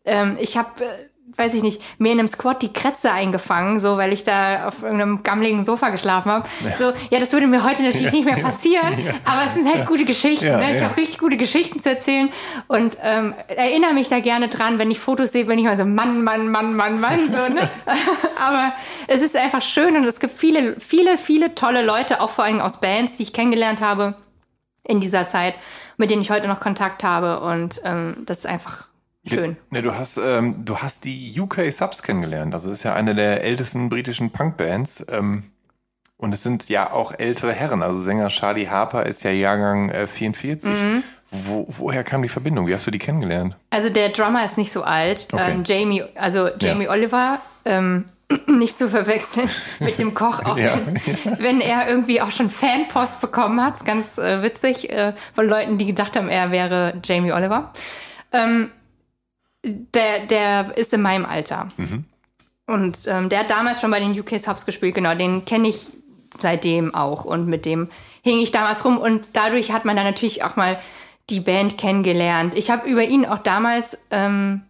Ähm, ich habe äh, weiß ich nicht, mir in einem Squat die Krätze eingefangen, so weil ich da auf irgendeinem gammeligen Sofa geschlafen habe. Ja. So, ja, das würde mir heute natürlich ja. nicht mehr passieren, ja. aber es sind halt gute Geschichten. ne? Ich habe richtig gute Geschichten zu erzählen und ähm, erinnere mich da gerne dran, wenn ich Fotos sehe, bin ich mal so Mann, Mann, Mann, Mann, Mann, so, ne? (laughs) aber es ist einfach schön und es gibt viele, viele, viele tolle Leute, auch vor allem aus Bands, die ich kennengelernt habe in dieser Zeit, mit denen ich heute noch Kontakt habe und ähm, das ist einfach Schön. Ne, du hast, ähm, du hast die UK Subs kennengelernt. Also das ist ja eine der ältesten britischen Punkbands. Ähm, und es sind ja auch ältere Herren. Also Sänger Charlie Harper ist ja Jahrgang äh, 44. Mhm. Wo, woher kam die Verbindung? Wie hast du die kennengelernt? Also der Drummer ist nicht so alt. Okay. Ähm, Jamie, also Jamie ja. Oliver, ähm, (clears throat) nicht zu verwechseln (laughs) mit dem Koch, auch ja. wenn, wenn, er irgendwie auch schon Fanpost bekommen hat. Ist ganz äh, witzig äh, von Leuten, die gedacht haben, er wäre Jamie Oliver. Ähm, der, der ist in meinem Alter. Mhm. Und ähm, der hat damals schon bei den UK Subs gespielt, genau, den kenne ich seitdem auch. Und mit dem hing ich damals rum. Und dadurch hat man dann natürlich auch mal die Band kennengelernt. Ich habe über ihn auch damals ähm,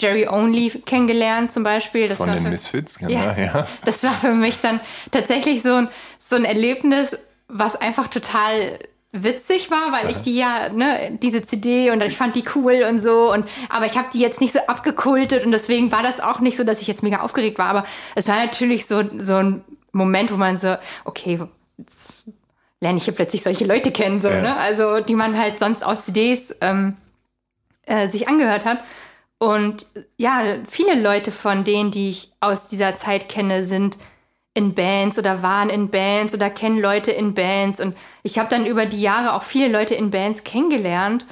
Jerry Only kennengelernt, zum Beispiel. Das Von den für, Misfits, genau, ja, ja. Das war für mich dann tatsächlich so ein, so ein Erlebnis, was einfach total witzig war, weil ich die ja, ne, diese CD und ich fand die cool und so und aber ich habe die jetzt nicht so abgekultet und deswegen war das auch nicht so, dass ich jetzt mega aufgeregt war, aber es war natürlich so so ein Moment, wo man so, okay, jetzt lerne ich hier plötzlich solche Leute kennen, so, ja. ne? Also die man halt sonst auf CDs ähm, äh, sich angehört hat. Und ja, viele Leute von denen, die ich aus dieser Zeit kenne, sind in Bands oder waren in Bands oder kennen Leute in Bands. Und ich habe dann über die Jahre auch viele Leute in Bands kennengelernt.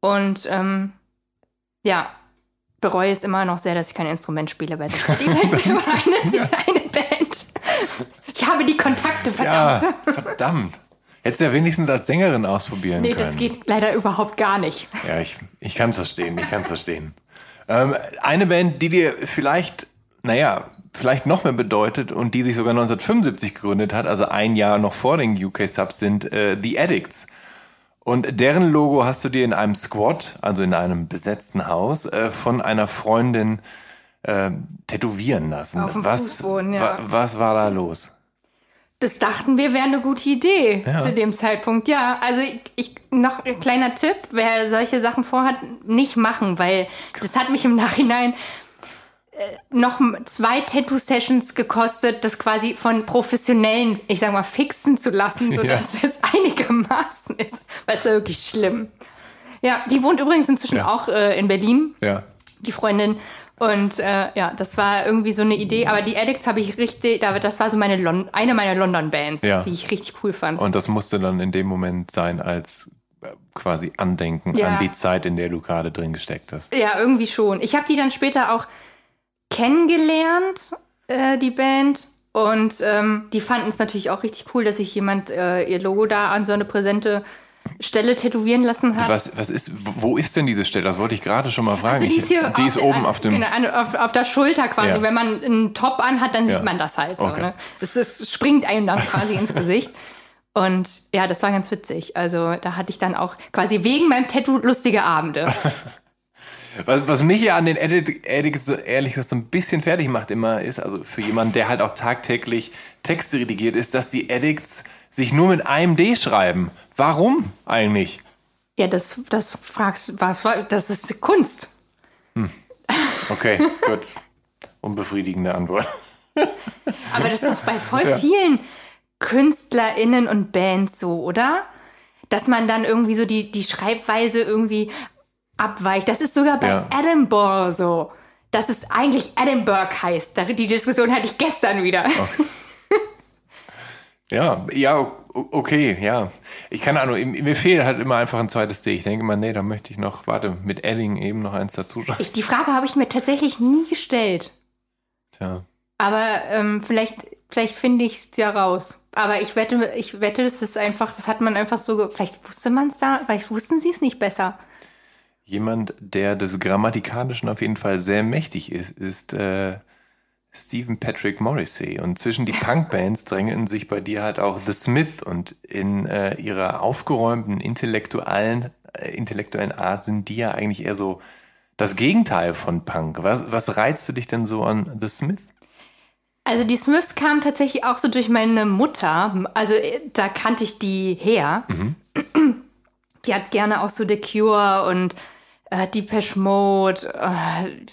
Und ähm, ja, bereue es immer noch sehr, dass ich kein Instrument spiele bei der (laughs) Die Band eine, (laughs) eine Band. Ich habe die Kontakte, verdammt. Ja, verdammt. Hättest du ja wenigstens als Sängerin ausprobieren nee, können. Nee, das geht leider überhaupt gar nicht. Ja, ich, ich kann es verstehen, ich kann es verstehen. Ähm, eine Band, die dir vielleicht, naja, vielleicht noch mehr bedeutet und die sich sogar 1975 gegründet hat, also ein Jahr noch vor den UK Subs, sind äh, The Addicts. Und deren Logo hast du dir in einem Squad, also in einem besetzten Haus, äh, von einer Freundin äh, tätowieren lassen. Auf dem was, Fußboden, ja. wa was war da los? Das dachten wir wäre eine gute Idee ja. zu dem Zeitpunkt. Ja, also ich, ich, noch ein kleiner Tipp, wer solche Sachen vorhat, nicht machen, weil das hat mich im Nachhinein noch zwei Tattoo-Sessions gekostet, das quasi von Professionellen, ich sag mal, fixen zu lassen, sodass ja. es (laughs) einigermaßen ist. Weil es war wirklich schlimm. Ja, die wohnt übrigens inzwischen ja. auch äh, in Berlin. Ja. Die Freundin. Und äh, ja, das war irgendwie so eine Idee. Aber die Addicts habe ich richtig, das war so meine Lon eine meiner London-Bands, ja. die ich richtig cool fand. Und das musste dann in dem Moment sein als äh, quasi Andenken ja. an die Zeit, in der du gerade drin gesteckt hast. Ja, irgendwie schon. Ich habe die dann später auch kennengelernt, äh, die Band. Und ähm, die fanden es natürlich auch richtig cool, dass sich jemand äh, ihr Logo da an so eine präsente Stelle tätowieren lassen hat. Was, was ist, wo ist denn diese Stelle? Das wollte ich gerade schon mal fragen. Also die ist, hier die ist oben auf dem. Genau, auf, auf, der Schulter quasi. Ja. Wenn man einen Top anhat, dann sieht ja. man das halt so. Okay. Ne? Das, das springt einem dann quasi ins Gesicht. Und ja, das war ganz witzig. Also da hatte ich dann auch quasi wegen meinem Tattoo lustige Abende. (laughs) was, was mich ja an den Edit, Edit ehrlich gesagt so ein bisschen fertig macht immer, ist, also für jemanden, der halt auch tagtäglich Texte redigiert, ist, dass die Edits sich nur mit einem D schreiben. Warum eigentlich? Ja, das, das fragst du, das ist Kunst. Hm. Okay, (laughs) gut. Unbefriedigende Antwort. (laughs) Aber das ist doch bei voll ja. vielen KünstlerInnen und Bands so, oder? Dass man dann irgendwie so die, die Schreibweise irgendwie abweicht. Das ist sogar bei ja. Edinburgh so. Dass es eigentlich Edinburgh heißt. Die Diskussion hatte ich gestern wieder. Okay. Ja, ja, okay, ja. Ich kann Ahnung, mir fehlt halt immer einfach ein zweites D. Ich denke mal, nee, da möchte ich noch, warte, mit Elling eben noch eins dazu schreiben. Die Frage habe ich mir tatsächlich nie gestellt. Tja. Aber ähm, vielleicht, vielleicht finde ich es ja raus. Aber ich wette, ich wette, das ist einfach, das hat man einfach so, vielleicht wusste man es da, vielleicht wussten sie es nicht besser. Jemand, der des Grammatikalischen auf jeden Fall sehr mächtig ist, ist äh, Stephen Patrick Morrissey. Und zwischen die Punkbands drängelten sich bei dir halt auch The Smith und in äh, ihrer aufgeräumten intellektuellen, äh, intellektuellen Art sind die ja eigentlich eher so das Gegenteil von Punk. Was, was reizte dich denn so an The Smith? Also die Smiths kamen tatsächlich auch so durch meine Mutter. Also äh, da kannte ich die her. Mhm. Die hat gerne auch so The Cure und äh, Depeche Mode, äh,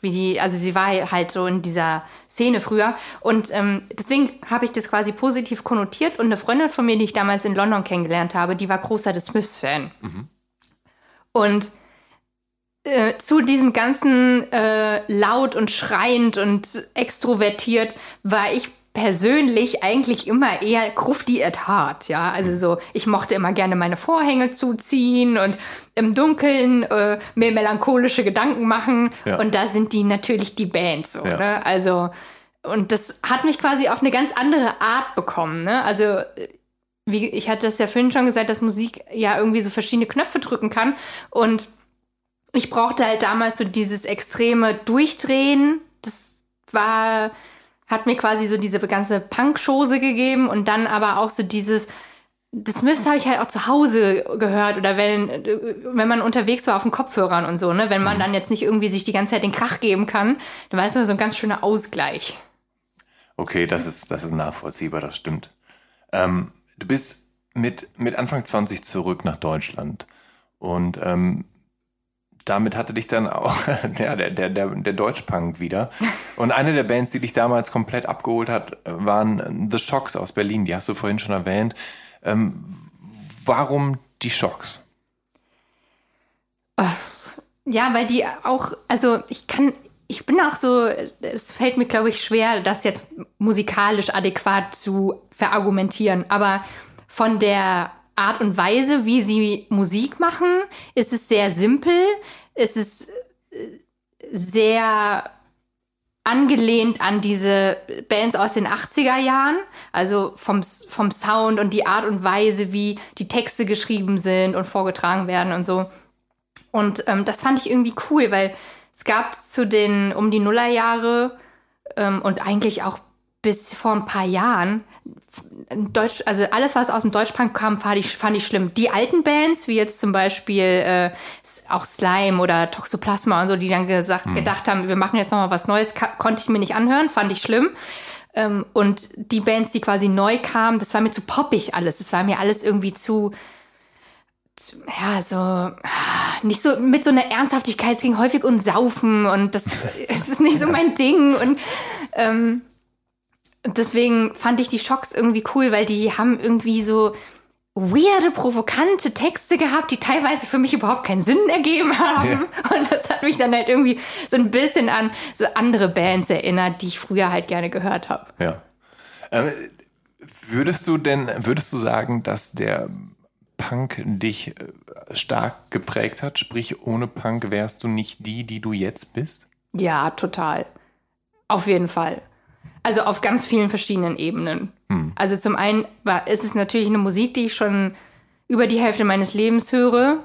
wie die, also sie war halt so in dieser Szene früher. Und ähm, deswegen habe ich das quasi positiv konnotiert. Und eine Freundin von mir, die ich damals in London kennengelernt habe, die war großer The Smiths-Fan. Mhm. Und äh, zu diesem ganzen äh, laut und schreiend und extrovertiert war ich persönlich eigentlich immer eher grufti at heart, ja. Also so, ich mochte immer gerne meine Vorhänge zuziehen und im Dunkeln äh, mir melancholische Gedanken machen. Ja. Und da sind die natürlich die Bands, so, ja. ne? Also, und das hat mich quasi auf eine ganz andere Art bekommen, ne? Also, wie, ich hatte das ja vorhin schon gesagt, dass Musik ja irgendwie so verschiedene Knöpfe drücken kann. Und ich brauchte halt damals so dieses extreme Durchdrehen. Das war hat mir quasi so diese ganze Punk-Chose gegeben und dann aber auch so dieses, das Smiths habe ich halt auch zu Hause gehört oder wenn, wenn man unterwegs war auf den Kopfhörern und so, ne? Wenn man mhm. dann jetzt nicht irgendwie sich die ganze Zeit den Krach geben kann, dann war es so ein ganz schöner Ausgleich. Okay, das ist, das ist nachvollziehbar, das stimmt. Ähm, du bist mit, mit Anfang 20 zurück nach Deutschland und ähm, damit hatte dich dann auch (laughs) ja, der, der, der, der Deutschpunk wieder. Und eine der Bands, die dich damals komplett abgeholt hat, waren The Shocks aus Berlin. Die hast du vorhin schon erwähnt. Ähm, warum die Shocks? Ja, weil die auch, also ich kann, ich bin auch so, es fällt mir, glaube ich, schwer, das jetzt musikalisch adäquat zu verargumentieren. Aber von der Art und Weise, wie sie Musik machen, ist es sehr simpel. Es ist äh, sehr angelehnt an diese Bands aus den 80er Jahren, also vom, vom Sound und die Art und Weise, wie die Texte geschrieben sind und vorgetragen werden und so. Und ähm, das fand ich irgendwie cool, weil es gab zu den um die Nullerjahre ähm, und eigentlich auch bis vor ein paar Jahren Deutsch, also alles, was aus dem Deutschpunk kam, fand ich, fand ich schlimm. Die alten Bands, wie jetzt zum Beispiel äh, auch Slime oder Toxoplasma und so, die dann gesagt, hm. gedacht haben, wir machen jetzt nochmal was Neues, konnte ich mir nicht anhören, fand ich schlimm. Ähm, und die Bands, die quasi neu kamen, das war mir zu poppig alles. Das war mir alles irgendwie zu, zu ja, so, nicht so mit so einer Ernsthaftigkeit. Es ging häufig um Saufen und das, (laughs) das ist nicht so mein Ding. Und ähm, deswegen fand ich die Schocks irgendwie cool, weil die haben irgendwie so weirde, provokante Texte gehabt, die teilweise für mich überhaupt keinen Sinn ergeben (laughs) haben. Ja. Und das hat mich dann halt irgendwie so ein bisschen an so andere Bands erinnert, die ich früher halt gerne gehört habe. Ja. Ähm, würdest du denn, würdest du sagen, dass der Punk dich äh, stark geprägt hat? Sprich, ohne Punk wärst du nicht die, die du jetzt bist? Ja, total. Auf jeden Fall. Also auf ganz vielen verschiedenen Ebenen. Hm. Also zum einen war, ist es natürlich eine Musik, die ich schon über die Hälfte meines Lebens höre,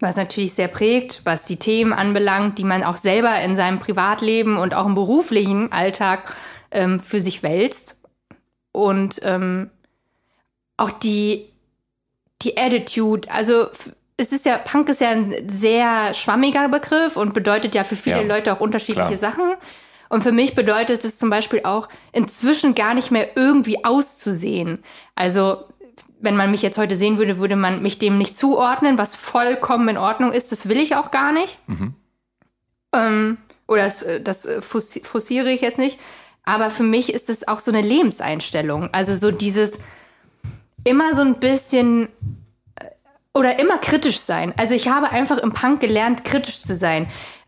was natürlich sehr prägt, was die Themen anbelangt, die man auch selber in seinem Privatleben und auch im beruflichen Alltag ähm, für sich wälzt. Und ähm, auch die, die Attitude, also es ist ja, Punk ist ja ein sehr schwammiger Begriff und bedeutet ja für viele ja, Leute auch unterschiedliche klar. Sachen. Und für mich bedeutet es zum Beispiel auch, inzwischen gar nicht mehr irgendwie auszusehen. Also, wenn man mich jetzt heute sehen würde, würde man mich dem nicht zuordnen, was vollkommen in Ordnung ist. Das will ich auch gar nicht. Mhm. Ähm, oder das, das forciere ich jetzt nicht. Aber für mich ist es auch so eine Lebenseinstellung. Also so dieses immer so ein bisschen oder immer kritisch sein. Also ich habe einfach im Punk gelernt, kritisch zu sein.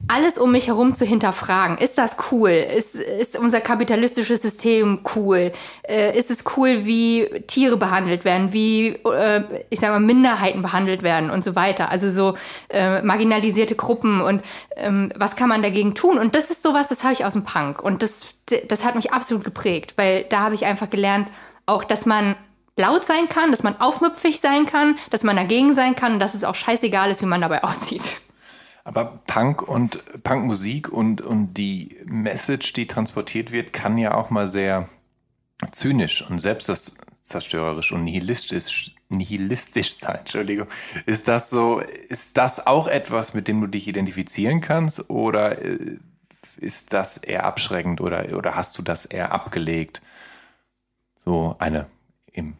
Alles um mich herum zu hinterfragen. Ist das cool? Ist, ist unser kapitalistisches System cool? Äh, ist es cool, wie Tiere behandelt werden, wie, äh, ich sage mal, Minderheiten behandelt werden und so weiter? Also so äh, marginalisierte Gruppen und ähm, was kann man dagegen tun? Und das ist sowas, das habe ich aus dem Punk. Und das, das hat mich absolut geprägt, weil da habe ich einfach gelernt, auch, dass man laut sein kann, dass man aufmüpfig sein kann, dass man dagegen sein kann und dass es auch scheißegal ist, wie man dabei (laughs) aussieht. Aber Punk und Punkmusik und, und die Message, die transportiert wird, kann ja auch mal sehr zynisch und selbstzerstörerisch und nihilistisch, nihilistisch sein. Entschuldigung. Ist das so, ist das auch etwas, mit dem du dich identifizieren kannst oder äh, ist das eher abschreckend oder, oder hast du das eher abgelegt? So eine im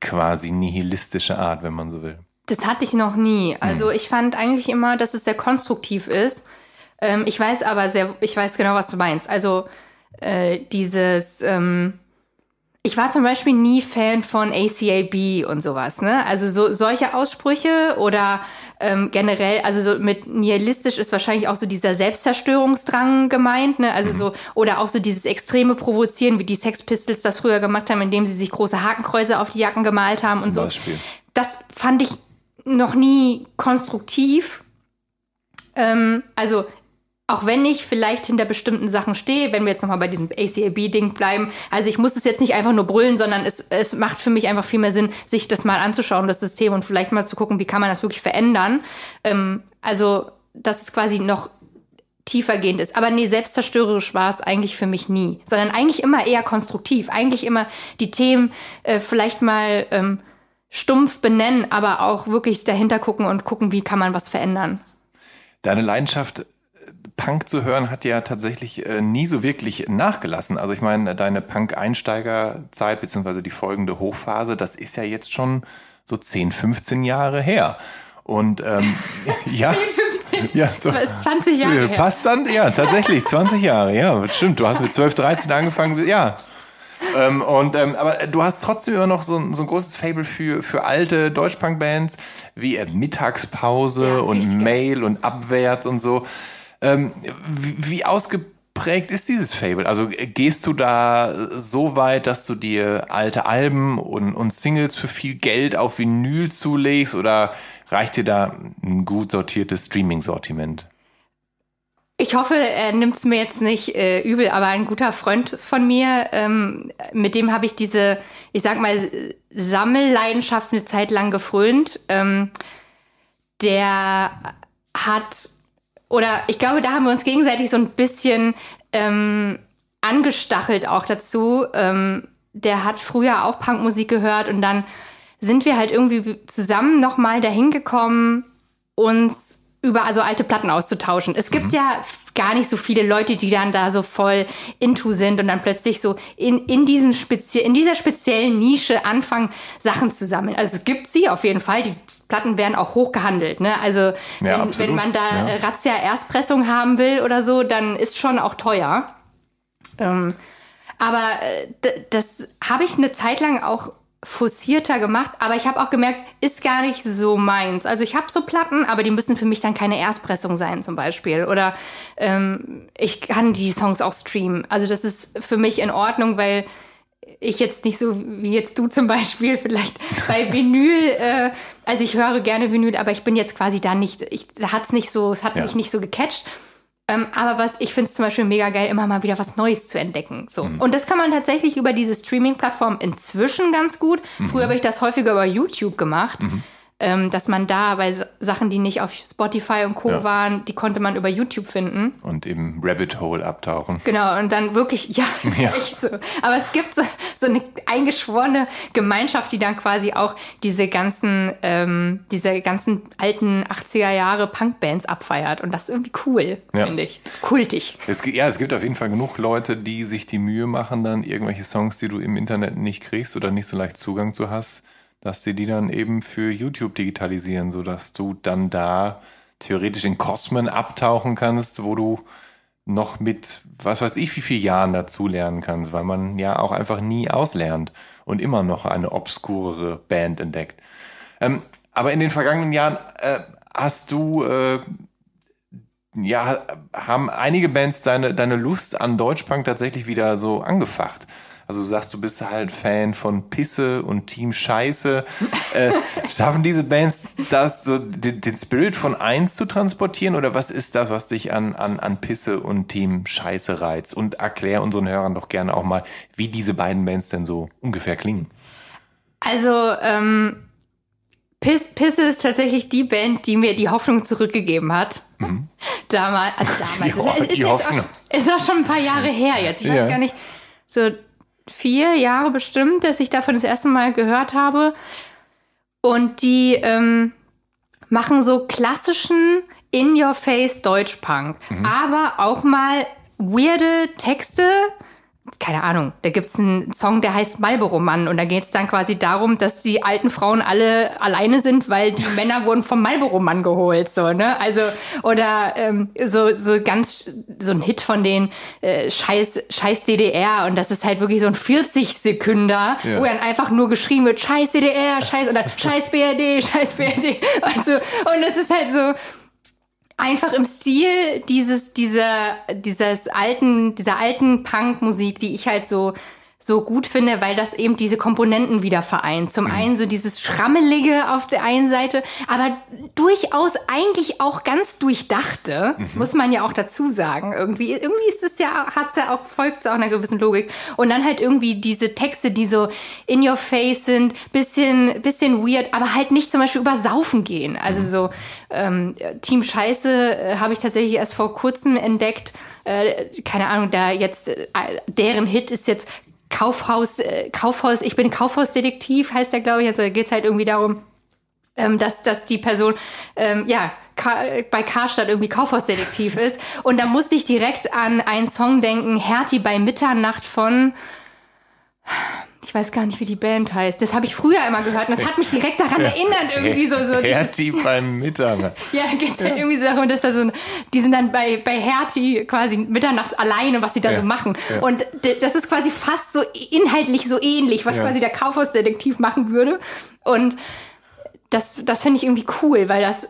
quasi nihilistische Art, wenn man so will. Das hatte ich noch nie. Also hm. ich fand eigentlich immer, dass es sehr konstruktiv ist. Ähm, ich weiß aber sehr, ich weiß genau, was du meinst. Also äh, dieses, ähm, ich war zum Beispiel nie Fan von ACAB und sowas, ne? Also so solche Aussprüche oder ähm, generell, also so mit nihilistisch ist wahrscheinlich auch so dieser Selbstzerstörungsdrang gemeint, ne? Also mhm. so, oder auch so dieses extreme Provozieren, wie die Sex Pistols das früher gemacht haben, indem sie sich große Hakenkreuze auf die Jacken gemalt haben Zum und so. Beispiel. Das fand ich noch nie konstruktiv. Ähm, also auch wenn ich vielleicht hinter bestimmten Sachen stehe, wenn wir jetzt nochmal bei diesem ACAB-Ding bleiben, also ich muss es jetzt nicht einfach nur brüllen, sondern es, es macht für mich einfach viel mehr Sinn, sich das mal anzuschauen, das System, und vielleicht mal zu gucken, wie kann man das wirklich verändern. Ähm, also, dass es quasi noch tiefergehend ist. Aber nee, selbstzerstörerisch war es eigentlich für mich nie, sondern eigentlich immer eher konstruktiv. Eigentlich immer die Themen äh, vielleicht mal ähm, stumpf benennen, aber auch wirklich dahinter gucken und gucken, wie kann man was verändern. Deine Leidenschaft Punk zu hören hat ja tatsächlich äh, nie so wirklich nachgelassen. Also ich meine, deine Punk-Einsteigerzeit beziehungsweise die folgende Hochphase, das ist ja jetzt schon so 10, 15 Jahre her. Und ähm, (laughs) ja. 10, 15? Ja, so, das ist 20 Jahre. Fast dann, ja, tatsächlich, 20 Jahre, ja, stimmt. Du hast mit 12, 13 angefangen, ja. Ähm, und, ähm, aber du hast trotzdem immer noch so, so ein großes Fable für, für alte Deutschpunk-Bands wie äh, Mittagspause ja, und Mail und Abwärts und so. Ähm, wie ausgeprägt ist dieses Fable? Also gehst du da so weit, dass du dir alte Alben und, und Singles für viel Geld auf Vinyl zulegst oder reicht dir da ein gut sortiertes Streaming-Sortiment? Ich hoffe, er nimmt es mir jetzt nicht äh, übel, aber ein guter Freund von mir, ähm, mit dem habe ich diese, ich sag mal, Sammelleidenschaft eine Zeit lang gefrönt. Ähm, der hat oder ich glaube, da haben wir uns gegenseitig so ein bisschen ähm, angestachelt auch dazu. Ähm, der hat früher auch Punkmusik gehört und dann sind wir halt irgendwie zusammen nochmal dahin gekommen, uns über also alte Platten auszutauschen. Es gibt mhm. ja gar nicht so viele Leute, die dann da so voll into sind und dann plötzlich so in, in diesem spezie in dieser speziellen Nische anfangen, Sachen zu sammeln. Also es gibt sie auf jeden Fall. Die Platten werden auch hoch gehandelt. Ne? Also ja, wenn, wenn, man da ja. Razzia Erstpressung haben will oder so, dann ist schon auch teuer. Ähm, aber äh, das habe ich eine Zeit lang auch forcierter gemacht, aber ich habe auch gemerkt, ist gar nicht so meins. Also ich habe so Platten, aber die müssen für mich dann keine Erstpressung sein zum Beispiel. Oder ähm, ich kann die Songs auch streamen. Also das ist für mich in Ordnung, weil ich jetzt nicht so wie jetzt du zum Beispiel vielleicht (laughs) bei Vinyl, äh, also ich höre gerne Vinyl, aber ich bin jetzt quasi da nicht, ich hat's nicht so, es hat ja. mich nicht so gecatcht. Ähm, aber was, ich finde es zum Beispiel mega geil, immer mal wieder was Neues zu entdecken. So. Mhm. Und das kann man tatsächlich über diese Streaming-Plattform inzwischen ganz gut. Mhm. Früher habe ich das häufiger über YouTube gemacht. Mhm ähm, dass man da bei Sachen, die nicht auf Spotify und Co. Ja. waren, die konnte man über YouTube finden. Und im Rabbit Hole abtauchen. Genau, und dann wirklich, (laughs) ja, ja. echt so. Aber es gibt so, so eine eingeschworene Gemeinschaft, die dann quasi auch diese ganzen, ähm, diese ganzen alten 80er Jahre Punkbands abfeiert. Und das ist irgendwie cool, ja. finde ich. Das ist kultig. Es, ja, es gibt auf jeden Fall genug Leute, die sich die Mühe machen, dann irgendwelche Songs, die du im Internet nicht kriegst oder nicht so leicht Zugang zu hast, dass sie die dann eben für YouTube digitalisieren, sodass du dann da theoretisch in Kosmen abtauchen kannst, wo du noch mit, was weiß ich, wie viele Jahren dazu lernen kannst, weil man ja auch einfach nie auslernt und immer noch eine obskurere Band entdeckt. Ähm, aber in den vergangenen Jahren äh, hast du, äh, ja, haben einige Bands deine, deine Lust an Deutschpunk tatsächlich wieder so angefacht. Also du sagst, du bist halt Fan von Pisse und Team Scheiße. Äh, schaffen diese Bands das, so den, den, Spirit von eins zu transportieren? Oder was ist das, was dich an, an, an Pisse und Team Scheiße reizt? Und erklär unseren Hörern doch gerne auch mal, wie diese beiden Bands denn so ungefähr klingen. Also, ähm, Piss, Pisse ist tatsächlich die Band, die mir die Hoffnung zurückgegeben hat. Mhm. (laughs) Damals, also damals. (laughs) Die, ist, ist, die Hoffnung. Auch, ist auch schon ein paar Jahre her jetzt. Ich ja. weiß gar nicht. So vier Jahre bestimmt, dass ich davon das erste Mal gehört habe. Und die ähm, machen so klassischen In-Your-Face Deutschpunk, mhm. aber auch mal weirde Texte keine Ahnung, da gibt's einen Song, der heißt Marlboro Mann und da geht's dann quasi darum, dass die alten Frauen alle alleine sind, weil die (laughs) Männer wurden vom Marlboro Mann geholt, so, ne? Also, oder ähm, so, so ganz, so ein Hit von den äh, Scheiß, Scheiß DDR und das ist halt wirklich so ein 40 Sekünder, ja. wo dann einfach nur geschrieben wird, Scheiß DDR, Scheiß, oder Scheiß BRD, Scheiß BRD, also, (laughs) und es ist halt so, einfach im Stil dieses, dieser, dieses alten, dieser alten Punk-Musik, die ich halt so so gut finde, weil das eben diese Komponenten wieder vereint. Zum mhm. einen so dieses Schrammelige auf der einen Seite, aber durchaus eigentlich auch ganz durchdachte, mhm. muss man ja auch dazu sagen. Irgendwie, irgendwie ist es ja, hat es ja auch, folgt auch einer gewissen Logik. Und dann halt irgendwie diese Texte, die so in your face sind, bisschen, bisschen weird, aber halt nicht zum Beispiel über Saufen gehen. Also mhm. so, ähm, Team Scheiße äh, habe ich tatsächlich erst vor kurzem entdeckt. Äh, keine Ahnung, da jetzt, äh, deren Hit ist jetzt Kaufhaus, äh, Kaufhaus, ich bin Kaufhausdetektiv, heißt der, glaube ich. Also da geht es halt irgendwie darum, ähm, dass, dass die Person, ähm, ja, Ka bei Karstadt irgendwie Kaufhausdetektiv ist. Und da musste ich direkt an einen Song denken, Hertie bei Mitternacht von ich weiß gar nicht, wie die Band heißt. Das habe ich früher immer gehört und das hat mich direkt daran (laughs) erinnert, irgendwie so. so (laughs) Hertie beim Mitternacht. (laughs) ja, geht halt irgendwie so darum, dass da so, die sind dann bei, bei Hertie quasi mitternachts alleine, was sie da ja. so machen. Ja. Und das ist quasi fast so inhaltlich so ähnlich, was ja. quasi der Kaufhausdetektiv machen würde. Und das, das finde ich irgendwie cool, weil das,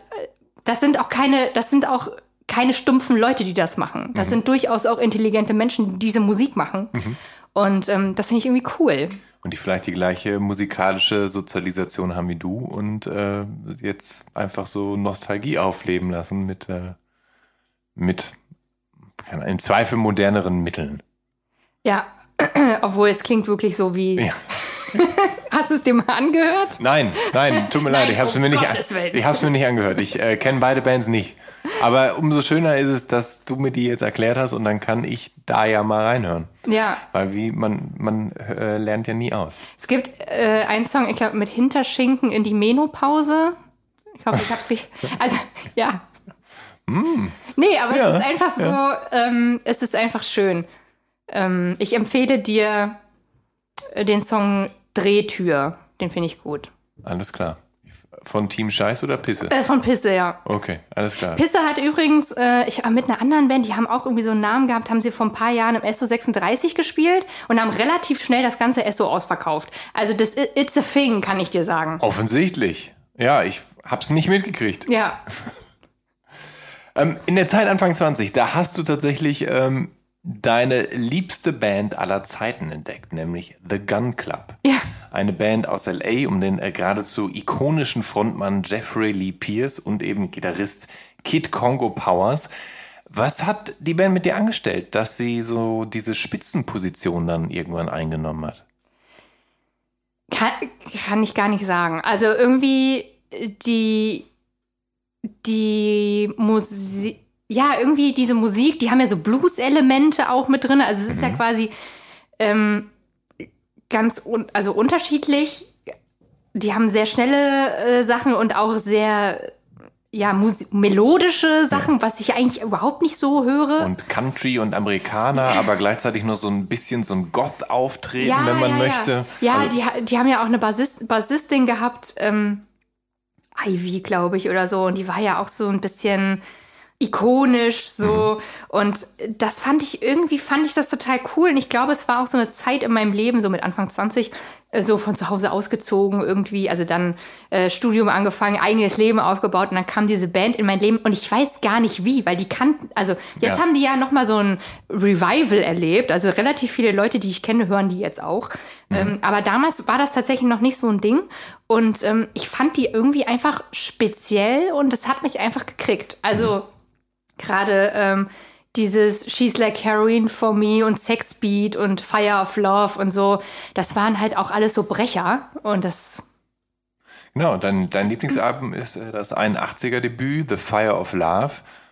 das sind auch keine, das sind auch keine stumpfen Leute, die das machen. Das mhm. sind durchaus auch intelligente Menschen, die diese Musik machen. Mhm. Und ähm, das finde ich irgendwie cool. Und die vielleicht die gleiche musikalische Sozialisation haben wie du und äh, jetzt einfach so Nostalgie aufleben lassen mit, äh, mit im Zweifel moderneren Mitteln. Ja, (clears throat) obwohl es klingt wirklich so wie. Ja. (laughs) Hast du es dir mal angehört? Nein, nein, tut mir leid, ich habe es mir, nicht mir nicht angehört. Ich äh, kenne beide Bands nicht. Aber umso schöner ist es, dass du mir die jetzt erklärt hast und dann kann ich da ja mal reinhören. Ja. Weil wie man, man äh, lernt ja nie aus. Es gibt äh, einen Song, ich glaube, mit Hinterschinken in die Menopause. Ich hoffe, ich hab's richtig. (laughs) Also, ja. Mm. Nee, aber ja, es ist einfach ja. so, ähm, es ist einfach schön. Ähm, ich empfehle dir äh, den Song Drehtür. Den finde ich gut. Alles klar. Von Team Scheiß oder Pisse? Äh, von Pisse, ja. Okay, alles klar. Pisse hat übrigens, äh, ich mit einer anderen Band, die haben auch irgendwie so einen Namen gehabt, haben sie vor ein paar Jahren im SO36 gespielt und haben relativ schnell das ganze SO ausverkauft. Also das It's a Thing, kann ich dir sagen. Offensichtlich. Ja, ich hab's nicht mitgekriegt. Ja. (laughs) ähm, in der Zeit Anfang 20, da hast du tatsächlich ähm, deine liebste Band aller Zeiten entdeckt, nämlich The Gun Club. Ja. Eine Band aus LA um den äh, geradezu ikonischen Frontmann Jeffrey Lee Pierce und eben Gitarrist Kid Congo Powers. Was hat die Band mit dir angestellt, dass sie so diese Spitzenposition dann irgendwann eingenommen hat? Kann, kann ich gar nicht sagen. Also irgendwie die, die Musik ja, irgendwie diese Musik, die haben ja so Blues-Elemente auch mit drin. Also es ist mhm. ja quasi ähm, ganz un also unterschiedlich. Die haben sehr schnelle äh, Sachen und auch sehr ja, melodische Sachen, ja. was ich eigentlich überhaupt nicht so höre. Und Country und Amerikaner, aber gleichzeitig nur so ein bisschen so ein Goth-Auftreten, ja, wenn man ja, möchte. Ja, also, die, die haben ja auch eine Bassist, Bassistin gehabt, ähm, Ivy, glaube ich, oder so. Und die war ja auch so ein bisschen ikonisch so. Mhm. und das fand ich irgendwie fand ich das total cool. Und ich glaube es war auch so eine Zeit in meinem Leben so mit Anfang 20 äh, so von zu Hause ausgezogen irgendwie. Also dann äh, Studium angefangen eigenes Leben aufgebaut und dann kam diese Band in mein Leben. Und ich weiß gar nicht wie weil die kannten also jetzt ja. haben die ja noch mal so ein Revival erlebt. Also relativ viele Leute die ich kenne hören die jetzt auch. Mhm. ähm, aber damals war das tatsächlich noch nicht so ein Ding. Und ähm, ich fand die irgendwie einfach speziell und es hat mich einfach gekriegt. Also mhm gerade ähm, dieses She's Like Heroin for Me und Sex Beat und Fire of Love und so, das waren halt auch alles so Brecher und das. Genau, dein, dein Lieblingsalbum ist äh, das 81er Debüt, The Fire of Love.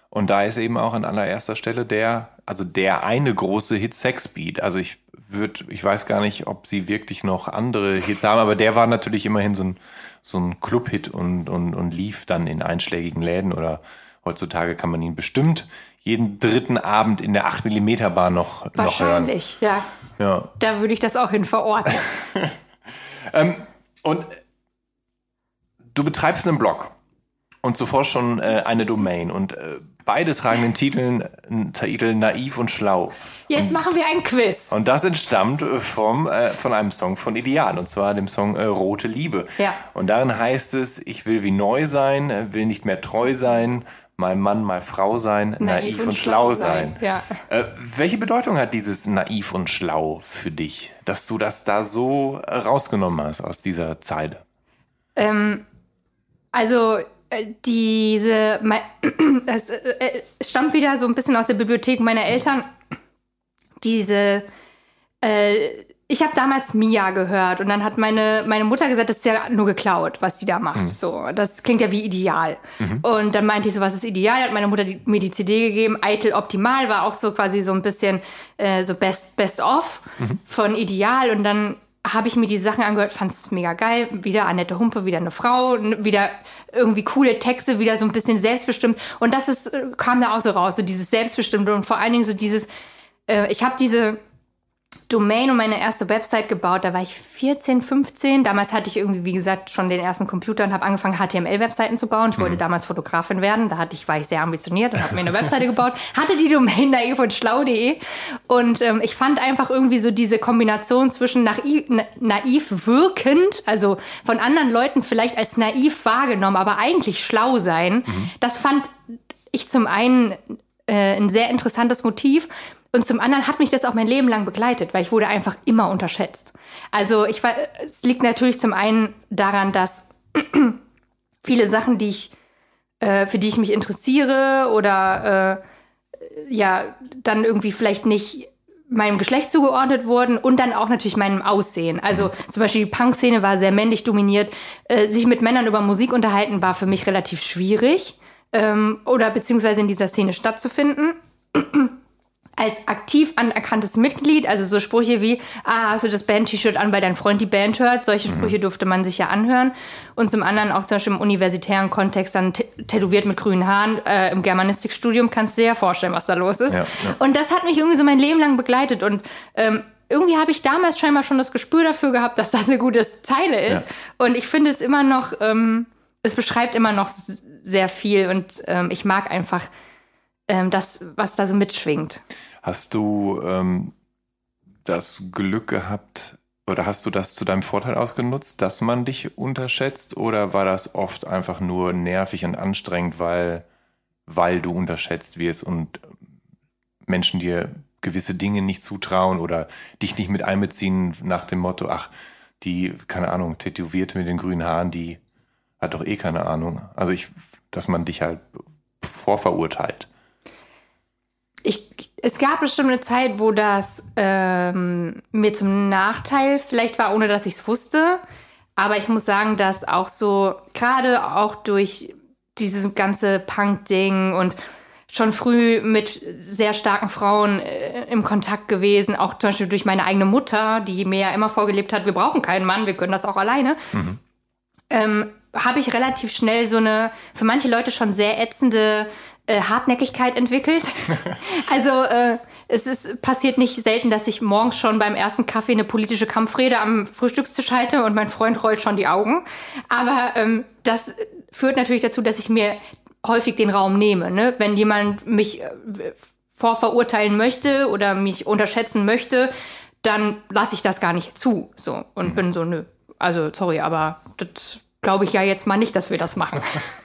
Und da ist eben auch an allererster Stelle der, also der eine große Hit Sex Beat. Also ich würde, ich weiß gar nicht, ob sie wirklich noch andere Hits haben, aber der war natürlich immerhin so ein, so ein Club-Hit und, und, und lief dann in einschlägigen Läden oder Heutzutage kann man ihn bestimmt jeden dritten Abend in der 8 mm Bar noch, noch hören. Wahrscheinlich, ja. ja. Da würde ich das auch hin verorten. (laughs) ähm, und du betreibst einen Blog und zuvor schon äh, eine Domain und äh, beide tragen den Titel, Titel Naiv und Schlau. Jetzt machen wir ein Quiz. Und das entstammt äh, vom, äh, von einem Song von Ideal, und zwar dem Song äh, Rote Liebe. Ja. Und darin heißt es, ich will wie neu sein, will nicht mehr treu sein, mal Mann, mal Frau sein, naiv, naiv und, und, schlau sein. sein. Ja. Äh, welche Bedeutung hat dieses naiv und schlau für dich, dass du das da so rausgenommen hast aus dieser Zeile? Ähm, also äh, diese, (clears throat) es äh, stammt wieder so ein bisschen aus der Bibliothek meiner Eltern. Diese äh, ich habe damals Mia gehört und dann hat meine, meine Mutter gesagt, das ist ja nur geklaut, was sie da macht. Mhm. So, das klingt ja wie ideal. Mhm. Und dann meinte ich so, was ist ideal? Hat meine Mutter die, mir die CD gegeben. Eitel Optimal war auch so quasi so ein bisschen äh, so Best, Best of mhm. von Ideal. Und dann habe ich mir die Sachen angehört, fand es mega geil. Wieder Annette Humpe, wieder eine Frau, wieder irgendwie coole Texte, wieder so ein bisschen selbstbestimmt. Und das ist, äh, kam da auch so raus, so dieses Selbstbestimmte und vor allen Dingen so dieses, äh, ich habe diese Domain und meine erste Website gebaut. Da war ich 14, 15. Damals hatte ich irgendwie, wie gesagt, schon den ersten Computer und habe angefangen, HTML-Webseiten zu bauen. Ich wollte mhm. damals Fotografin werden. Da hatte ich, war ich sehr ambitioniert und habe mir eine Webseite gebaut. Hatte die Domain naiv und schlau.de. Und ähm, ich fand einfach irgendwie so diese Kombination zwischen naiv, naiv wirkend, also von anderen Leuten vielleicht als naiv wahrgenommen, aber eigentlich schlau sein. Mhm. Das fand ich zum einen äh, ein sehr interessantes Motiv. Und zum anderen hat mich das auch mein Leben lang begleitet, weil ich wurde einfach immer unterschätzt. Also ich war, es liegt natürlich zum einen daran, dass (clears throat) viele Sachen, die ich, äh, für die ich mich interessiere oder äh, ja, dann irgendwie vielleicht nicht meinem Geschlecht zugeordnet wurden und dann auch natürlich meinem Aussehen. Also zum Beispiel die Punk-Szene war sehr männlich dominiert. Äh, sich mit Männern über Musik unterhalten war für mich relativ schwierig ähm, oder beziehungsweise in dieser Szene stattzufinden. Als aktiv anerkanntes Mitglied, also so Sprüche wie, ah, hast du das Band-T-Shirt an, weil dein Freund die Band hört? Solche mhm. Sprüche durfte man sich ja anhören. Und zum anderen auch zum Beispiel im universitären Kontext dann tätowiert mit grünen Haaren. Äh, Im Germanistikstudium kannst du dir ja vorstellen, was da los ist. Ja, ja. Und das hat mich irgendwie so mein Leben lang begleitet. Und ähm, irgendwie habe ich damals scheinbar schon das Gespür dafür gehabt, dass das eine gute Zeile ist. Ja. Und ich finde es immer noch, ähm, es beschreibt immer noch sehr viel. Und ähm, ich mag einfach ähm, das, was da so mitschwingt. Hast du ähm, das Glück gehabt oder hast du das zu deinem Vorteil ausgenutzt, dass man dich unterschätzt oder war das oft einfach nur nervig und anstrengend, weil, weil du unterschätzt wirst und Menschen dir gewisse Dinge nicht zutrauen oder dich nicht mit einbeziehen nach dem Motto, ach, die, keine Ahnung, tätowierte mit den grünen Haaren, die hat doch eh keine Ahnung. Also ich, dass man dich halt vorverurteilt ich, es gab bestimmt eine Zeit, wo das ähm, mir zum Nachteil vielleicht war, ohne dass ich es wusste. Aber ich muss sagen, dass auch so, gerade auch durch dieses ganze Punk-Ding und schon früh mit sehr starken Frauen äh, im Kontakt gewesen, auch zum Beispiel durch meine eigene Mutter, die mir ja immer vorgelebt hat, wir brauchen keinen Mann, wir können das auch alleine. Mhm. Ähm, habe ich relativ schnell so eine, für manche Leute schon sehr ätzende äh, Hartnäckigkeit entwickelt. (laughs) also äh, es ist, passiert nicht selten, dass ich morgens schon beim ersten Kaffee eine politische Kampfrede am Frühstückstisch halte und mein Freund rollt schon die Augen. Aber ähm, das führt natürlich dazu, dass ich mir häufig den Raum nehme. Ne? Wenn jemand mich äh, vorverurteilen möchte oder mich unterschätzen möchte, dann lasse ich das gar nicht zu. So und mhm. bin so, nö. Also sorry, aber das glaube ich ja jetzt mal nicht, dass wir das machen. (laughs)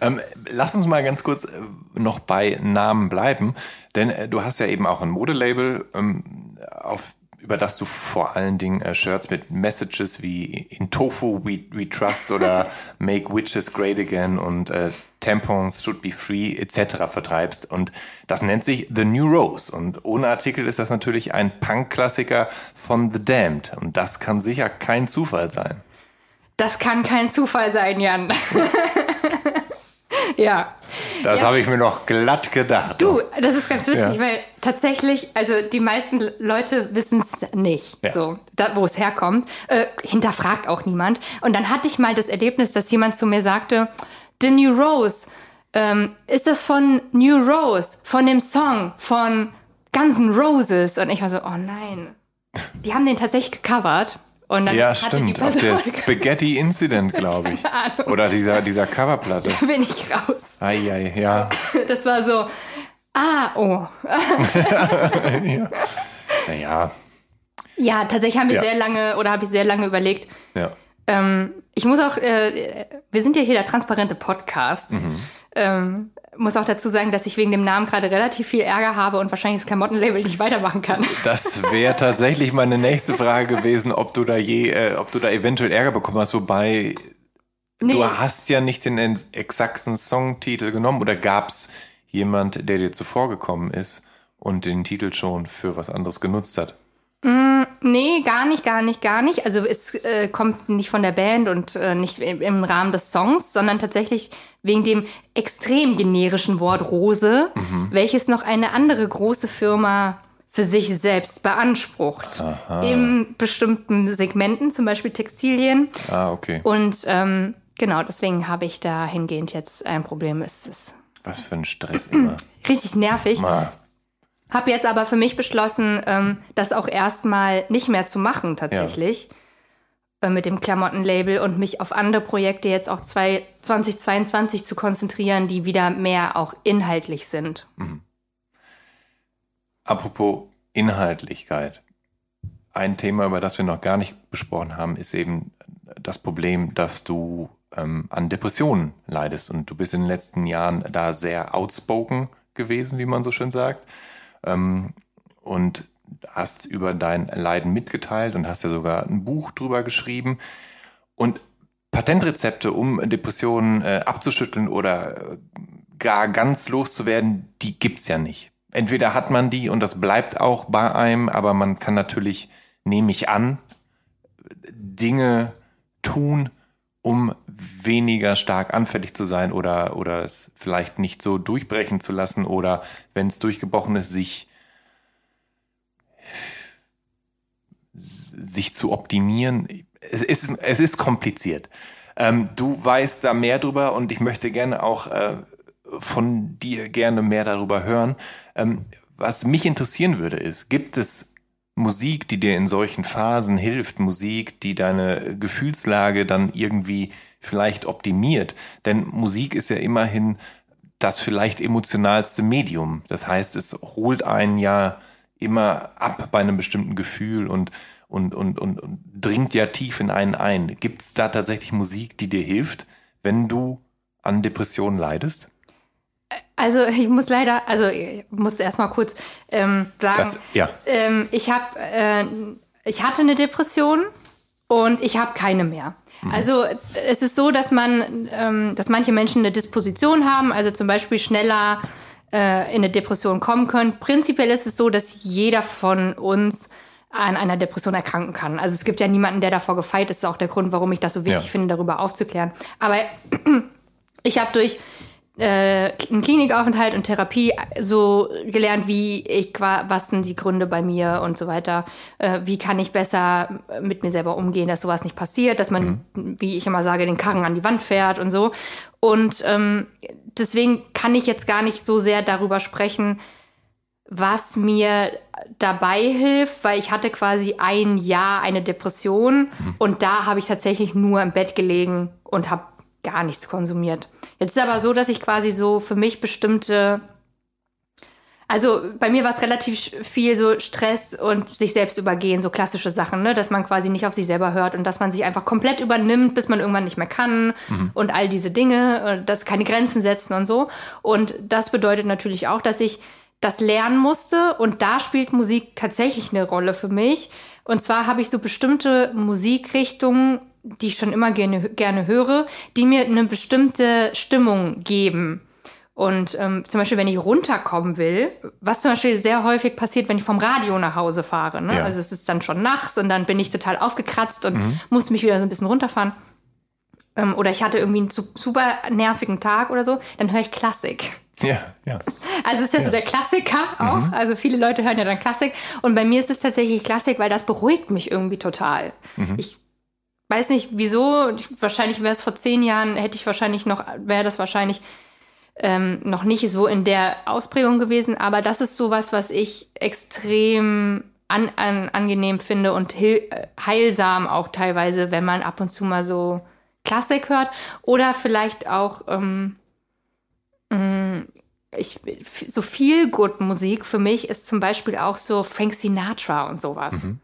Ähm, lass uns mal ganz kurz äh, noch bei Namen bleiben, denn äh, du hast ja eben auch ein Modelabel, ähm, auf, über das du vor allen Dingen äh, Shirts mit Messages wie In Tofu We, we Trust oder (laughs) Make Witches Great Again und äh, Tampons should be free etc. vertreibst. Und das nennt sich The New Rose. Und ohne Artikel ist das natürlich ein Punk-Klassiker von The Damned. Und das kann sicher kein Zufall sein. Das kann kein Zufall sein, Jan. (laughs) ja. Das ja. habe ich mir noch glatt gedacht. Du, das ist ganz witzig, ja. weil tatsächlich, also die meisten Leute wissen es nicht, ja. so, wo es herkommt. Äh, hinterfragt auch niemand. Und dann hatte ich mal das Erlebnis, dass jemand zu mir sagte, The New Rose, ähm, ist das von New Rose, von dem Song von Guns N' Roses? Und ich war so, oh nein. Die haben den tatsächlich gecovert. Und dann ja, stimmt. Auf der (laughs) Spaghetti Incident, glaube ich. Oder dieser, dieser Coverplatte. Da bin ich raus. Ei, ei, ja. (laughs) Das war so, ah, oh. (laughs) ja. Naja. Ja, tatsächlich haben wir ja. sehr lange, oder habe ich sehr lange überlegt. Ja. Ähm, ich muss auch, äh, wir sind ja hier der transparente Podcast. Mhm. Ähm, muss auch dazu sagen, dass ich wegen dem Namen gerade relativ viel Ärger habe und wahrscheinlich das Klamottenlabel nicht weitermachen kann. Das wäre tatsächlich meine nächste Frage gewesen, ob du da je, äh, ob du da eventuell Ärger bekommen hast, wobei nee. du hast ja nicht den exakten Songtitel genommen oder gab es jemand, der dir zuvor gekommen ist und den Titel schon für was anderes genutzt hat? Mm, nee, gar nicht, gar nicht, gar nicht. Also es äh, kommt nicht von der Band und äh, nicht im, Rahmen des Songs, sondern tatsächlich wegen dem extrem generischen Wort Rose, mhm. welches noch eine andere große Firma für sich selbst beansprucht. Aha. In bestimmten Segmenten, zum Beispiel Textilien. Ah, okay. Und ähm, genau, deswegen habe ich dahingehend jetzt ein Problem. Es ist Was für ein Stress immer. (clears throat) Richtig nervig. Mal. Habe jetzt aber für mich beschlossen, ähm, das auch erstmal nicht mehr zu machen tatsächlich. Ja. Äh, mit dem Klamottenlabel und mich auf andere Projekte jetzt auch zwei, 2022 zu konzentrieren, die wieder mehr auch inhaltlich sind. Mhm. Apropos Inhaltlichkeit. Ein Thema, über das wir noch gar nicht besprochen haben, ist eben das Problem, dass du ähm, an Depressionen leidest. Und du bist in den letzten Jahren da sehr outspoken gewesen, wie man so schön sagt. Ähm, und hast über dein Leiden mitgeteilt und hast ja sogar ein Buch drüber geschrieben. Und Patentrezepte, um Depressionen äh, abzuschütteln oder äh, gar ganz loszuwerden, die gibt's ja nicht. Entweder hat man die und das bleibt auch bei einem, aber man kann natürlich, nehme ich an, Dinge tun, um weniger stark anfällig zu sein oder, oder es vielleicht nicht so durchbrechen zu lassen oder wenn es durchgebrochen ist, sich, sich zu optimieren. Es ist, es ist kompliziert. Ähm, du weißt da mehr drüber und ich möchte gerne auch äh, von dir gerne mehr darüber hören. Ähm, was mich interessieren würde, ist, gibt es Musik, die dir in solchen Phasen hilft, Musik, die deine Gefühlslage dann irgendwie vielleicht optimiert? Denn Musik ist ja immerhin das vielleicht emotionalste Medium. Das heißt, es holt einen ja immer ab bei einem bestimmten Gefühl und, und, und, und, und dringt ja tief in einen ein. Gibt es da tatsächlich Musik, die dir hilft, wenn du an Depressionen leidest? Also ich muss leider, also ich muss erstmal kurz ähm, sagen, das, ja. ähm, ich habe, äh, ich hatte eine Depression und ich habe keine mehr. Mhm. Also es ist so, dass man, ähm, dass manche Menschen eine Disposition haben, also zum Beispiel schneller äh, in eine Depression kommen können. Prinzipiell ist es so, dass jeder von uns an einer Depression erkranken kann. Also es gibt ja niemanden, der davor gefeit ist. Das ist auch der Grund, warum ich das so wichtig ja. finde, darüber aufzuklären. Aber (clears throat) ich habe durch äh, einen Klinikaufenthalt und Therapie so gelernt, wie ich, was sind die Gründe bei mir und so weiter. Äh, wie kann ich besser mit mir selber umgehen, dass sowas nicht passiert, dass man, mhm. wie ich immer sage, den Karren an die Wand fährt und so. Und ähm, deswegen kann ich jetzt gar nicht so sehr darüber sprechen, was mir dabei hilft, weil ich hatte quasi ein Jahr eine Depression mhm. und da habe ich tatsächlich nur im Bett gelegen und habe gar nichts konsumiert. Jetzt ist aber so, dass ich quasi so für mich bestimmte also bei mir war es relativ viel so Stress und sich selbst übergehen, so klassische Sachen, ne? dass man quasi nicht auf sich selber hört und dass man sich einfach komplett übernimmt, bis man irgendwann nicht mehr kann mhm. und all diese Dinge, dass keine Grenzen setzen und so. Und das bedeutet natürlich auch, dass ich das lernen musste und da spielt Musik tatsächlich eine Rolle für mich. Und zwar habe ich so bestimmte Musikrichtungen die ich schon immer gerne, gerne höre, die mir eine bestimmte Stimmung geben. Und ähm, zum Beispiel, wenn ich runterkommen will, was zum Beispiel sehr häufig passiert, wenn ich vom Radio nach Hause fahre. Ne? Ja. Also es ist dann schon nachts und dann bin ich total aufgekratzt und mhm. muss mich wieder so ein bisschen runterfahren. Ähm, oder ich hatte irgendwie einen super nervigen Tag oder so, dann höre ich Klassik. Ja, ja. (laughs) Also es ist ja, ja, so der Klassiker auch. Mhm. Also viele Leute hören ja dann Klassik. Und bei mir ist es tatsächlich Klassik, weil das beruhigt mich irgendwie total. Mhm. Ich weiß nicht wieso. Wahrscheinlich wäre es vor zehn Jahren, hätte ich wahrscheinlich noch, wäre das wahrscheinlich ähm, noch nicht so in der Ausprägung gewesen. Aber das ist sowas, was ich extrem an, an, angenehm finde und heilsam auch teilweise, wenn man ab und zu mal so Klassik hört. Oder vielleicht auch ähm, mm, ich, so viel Good Musik für mich ist zum Beispiel auch so Frank Sinatra und sowas. Mhm.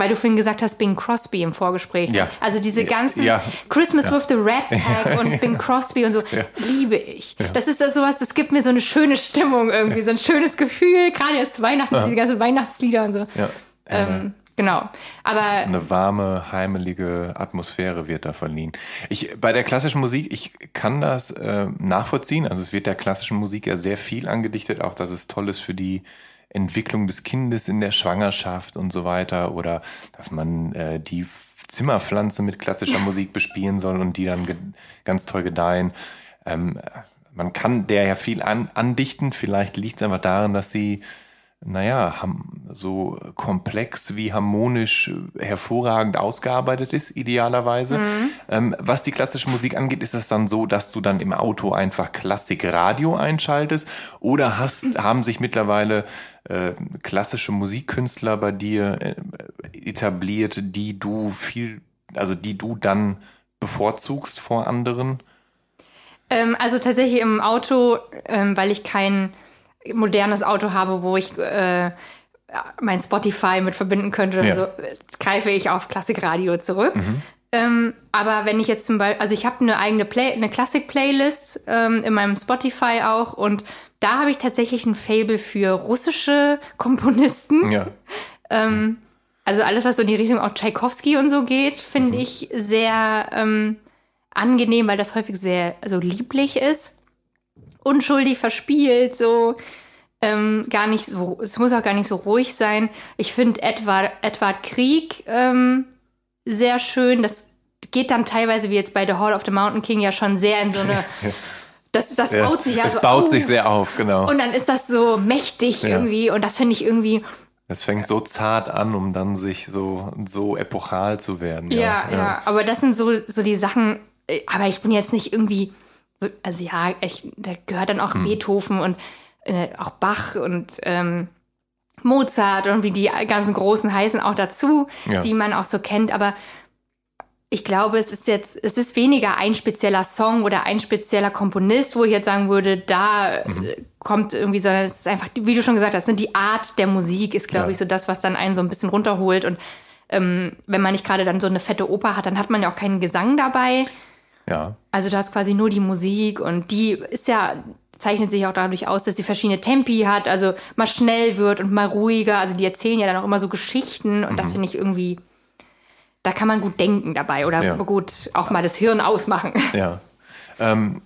Weil du vorhin gesagt hast, Bing Crosby im Vorgespräch. Ja. Also diese ganzen ja. Christmas ja. with the Red (laughs) Pack und Bing Crosby und so, liebe ich. Das ist das sowas, das gibt mir so eine schöne Stimmung irgendwie, so ein schönes Gefühl, gerade jetzt Weihnachten, diese ganzen Weihnachtslieder und so. Ähm, genau. Aber eine warme, heimelige Atmosphäre wird da verliehen. Ich, bei der klassischen Musik, ich kann das äh, nachvollziehen. Also es wird der klassischen Musik ja sehr viel angedichtet, auch dass es toll ist für die Entwicklung des Kindes in der Schwangerschaft und so weiter oder dass man äh, die Zimmerpflanze mit klassischer (laughs) Musik bespielen soll und die dann ganz toll gedeihen. Ähm, man kann der ja viel an andichten. Vielleicht liegt es einfach daran, dass sie naja, so komplex wie harmonisch hervorragend ausgearbeitet ist, idealerweise. Mhm. Ähm, was die klassische Musik angeht, ist es dann so, dass du dann im Auto einfach Klassikradio einschaltest oder hast, (laughs) haben sich mittlerweile äh, klassische Musikkünstler bei dir äh, etabliert, die du viel, also die du dann bevorzugst vor anderen? Ähm, also tatsächlich im Auto, ähm, weil ich kein modernes Auto habe, wo ich äh, mein Spotify mit verbinden könnte, ja. so, greife ich auf Klassikradio zurück. Mhm. Ähm, aber wenn ich jetzt zum Beispiel, also ich habe eine eigene Play eine Klassik-Playlist ähm, in meinem Spotify auch und da habe ich tatsächlich ein Fable für russische Komponisten. Ja. ähm, also alles, was so in die Richtung auch Tchaikovsky und so geht, finde mhm. ich sehr ähm, angenehm, weil das häufig sehr so lieblich ist unschuldig verspielt, so ähm, gar nicht so, es muss auch gar nicht so ruhig sein. Ich finde Edward, Edward Krieg ähm, sehr schön. Das geht dann teilweise wie jetzt bei The Hall of the Mountain King ja schon sehr in so eine. (laughs) Das, das ja, baut sich ja es so baut auf. sich sehr auf, genau. Und dann ist das so mächtig ja. irgendwie und das finde ich irgendwie Es fängt so zart an, um dann sich so, so epochal zu werden. Ja, ja, ja. aber das sind so, so die Sachen, äh, aber ich bin jetzt nicht irgendwie, also ja, ich, da gehört dann auch hm. Beethoven und äh, auch Bach und ähm, Mozart und wie die ganzen großen heißen auch dazu, ja. die man auch so kennt, aber ich glaube, es ist jetzt, es ist weniger ein spezieller Song oder ein spezieller Komponist, wo ich jetzt sagen würde, da mhm. kommt irgendwie, sondern es ist einfach, wie du schon gesagt hast, ne, die Art der Musik ist, glaube ja. ich, so das, was dann einen so ein bisschen runterholt. Und ähm, wenn man nicht gerade dann so eine fette Oper hat, dann hat man ja auch keinen Gesang dabei. Ja. Also du hast quasi nur die Musik und die ist ja, zeichnet sich auch dadurch aus, dass sie verschiedene Tempi hat, also mal schnell wird und mal ruhiger. Also die erzählen ja dann auch immer so Geschichten und mhm. das finde ich irgendwie da kann man gut denken dabei oder ja. gut auch mal das Hirn ausmachen. (laughs) Ja. Ähm,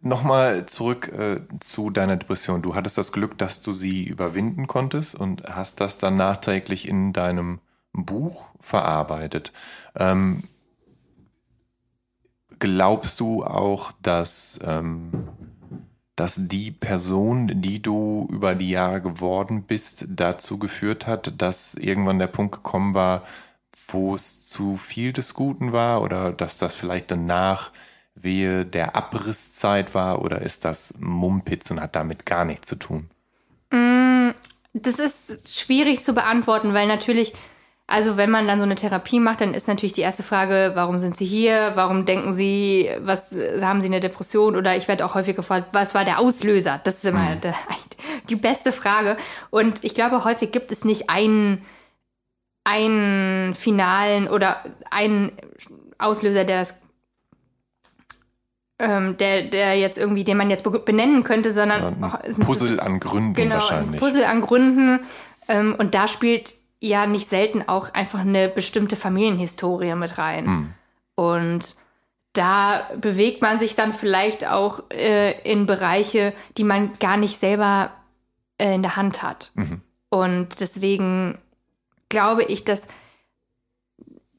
Nochmal zurück äh, zu deiner Depression. Du hattest das Glück, dass du sie überwinden konntest und hast das dann nachträglich in deinem Buch verarbeitet. Ähm, glaubst du auch, dass, ähm, dass die Person, die du über die Jahre geworden bist, dazu geführt hat, dass irgendwann der Punkt gekommen war, wo es zu viel des Guten war oder dass das vielleicht danach wehe der Abrisszeit war oder ist das Mumpitz und hat damit gar nichts zu tun? Mm, das ist schwierig zu beantworten, weil natürlich, also wenn man dann so eine Therapie macht, dann ist natürlich die erste Frage, warum sind Sie hier? Warum denken Sie, was haben Sie eine Depression? Oder ich werde auch häufig gefragt, was war der Auslöser? Das ist immer mhm. (laughs) die beste Frage. Und ich glaube, häufig gibt es nicht einen einen finalen oder einen Auslöser, der das ähm, der, der jetzt irgendwie, den man jetzt benennen könnte, sondern ja, ein Puzzle an Gründen genau, wahrscheinlich. Ein Puzzle an Gründen. Ähm, und da spielt ja nicht selten auch einfach eine bestimmte Familienhistorie mit rein. Hm. Und da bewegt man sich dann vielleicht auch äh, in Bereiche, die man gar nicht selber äh, in der Hand hat. Mhm. Und deswegen glaube ich, dass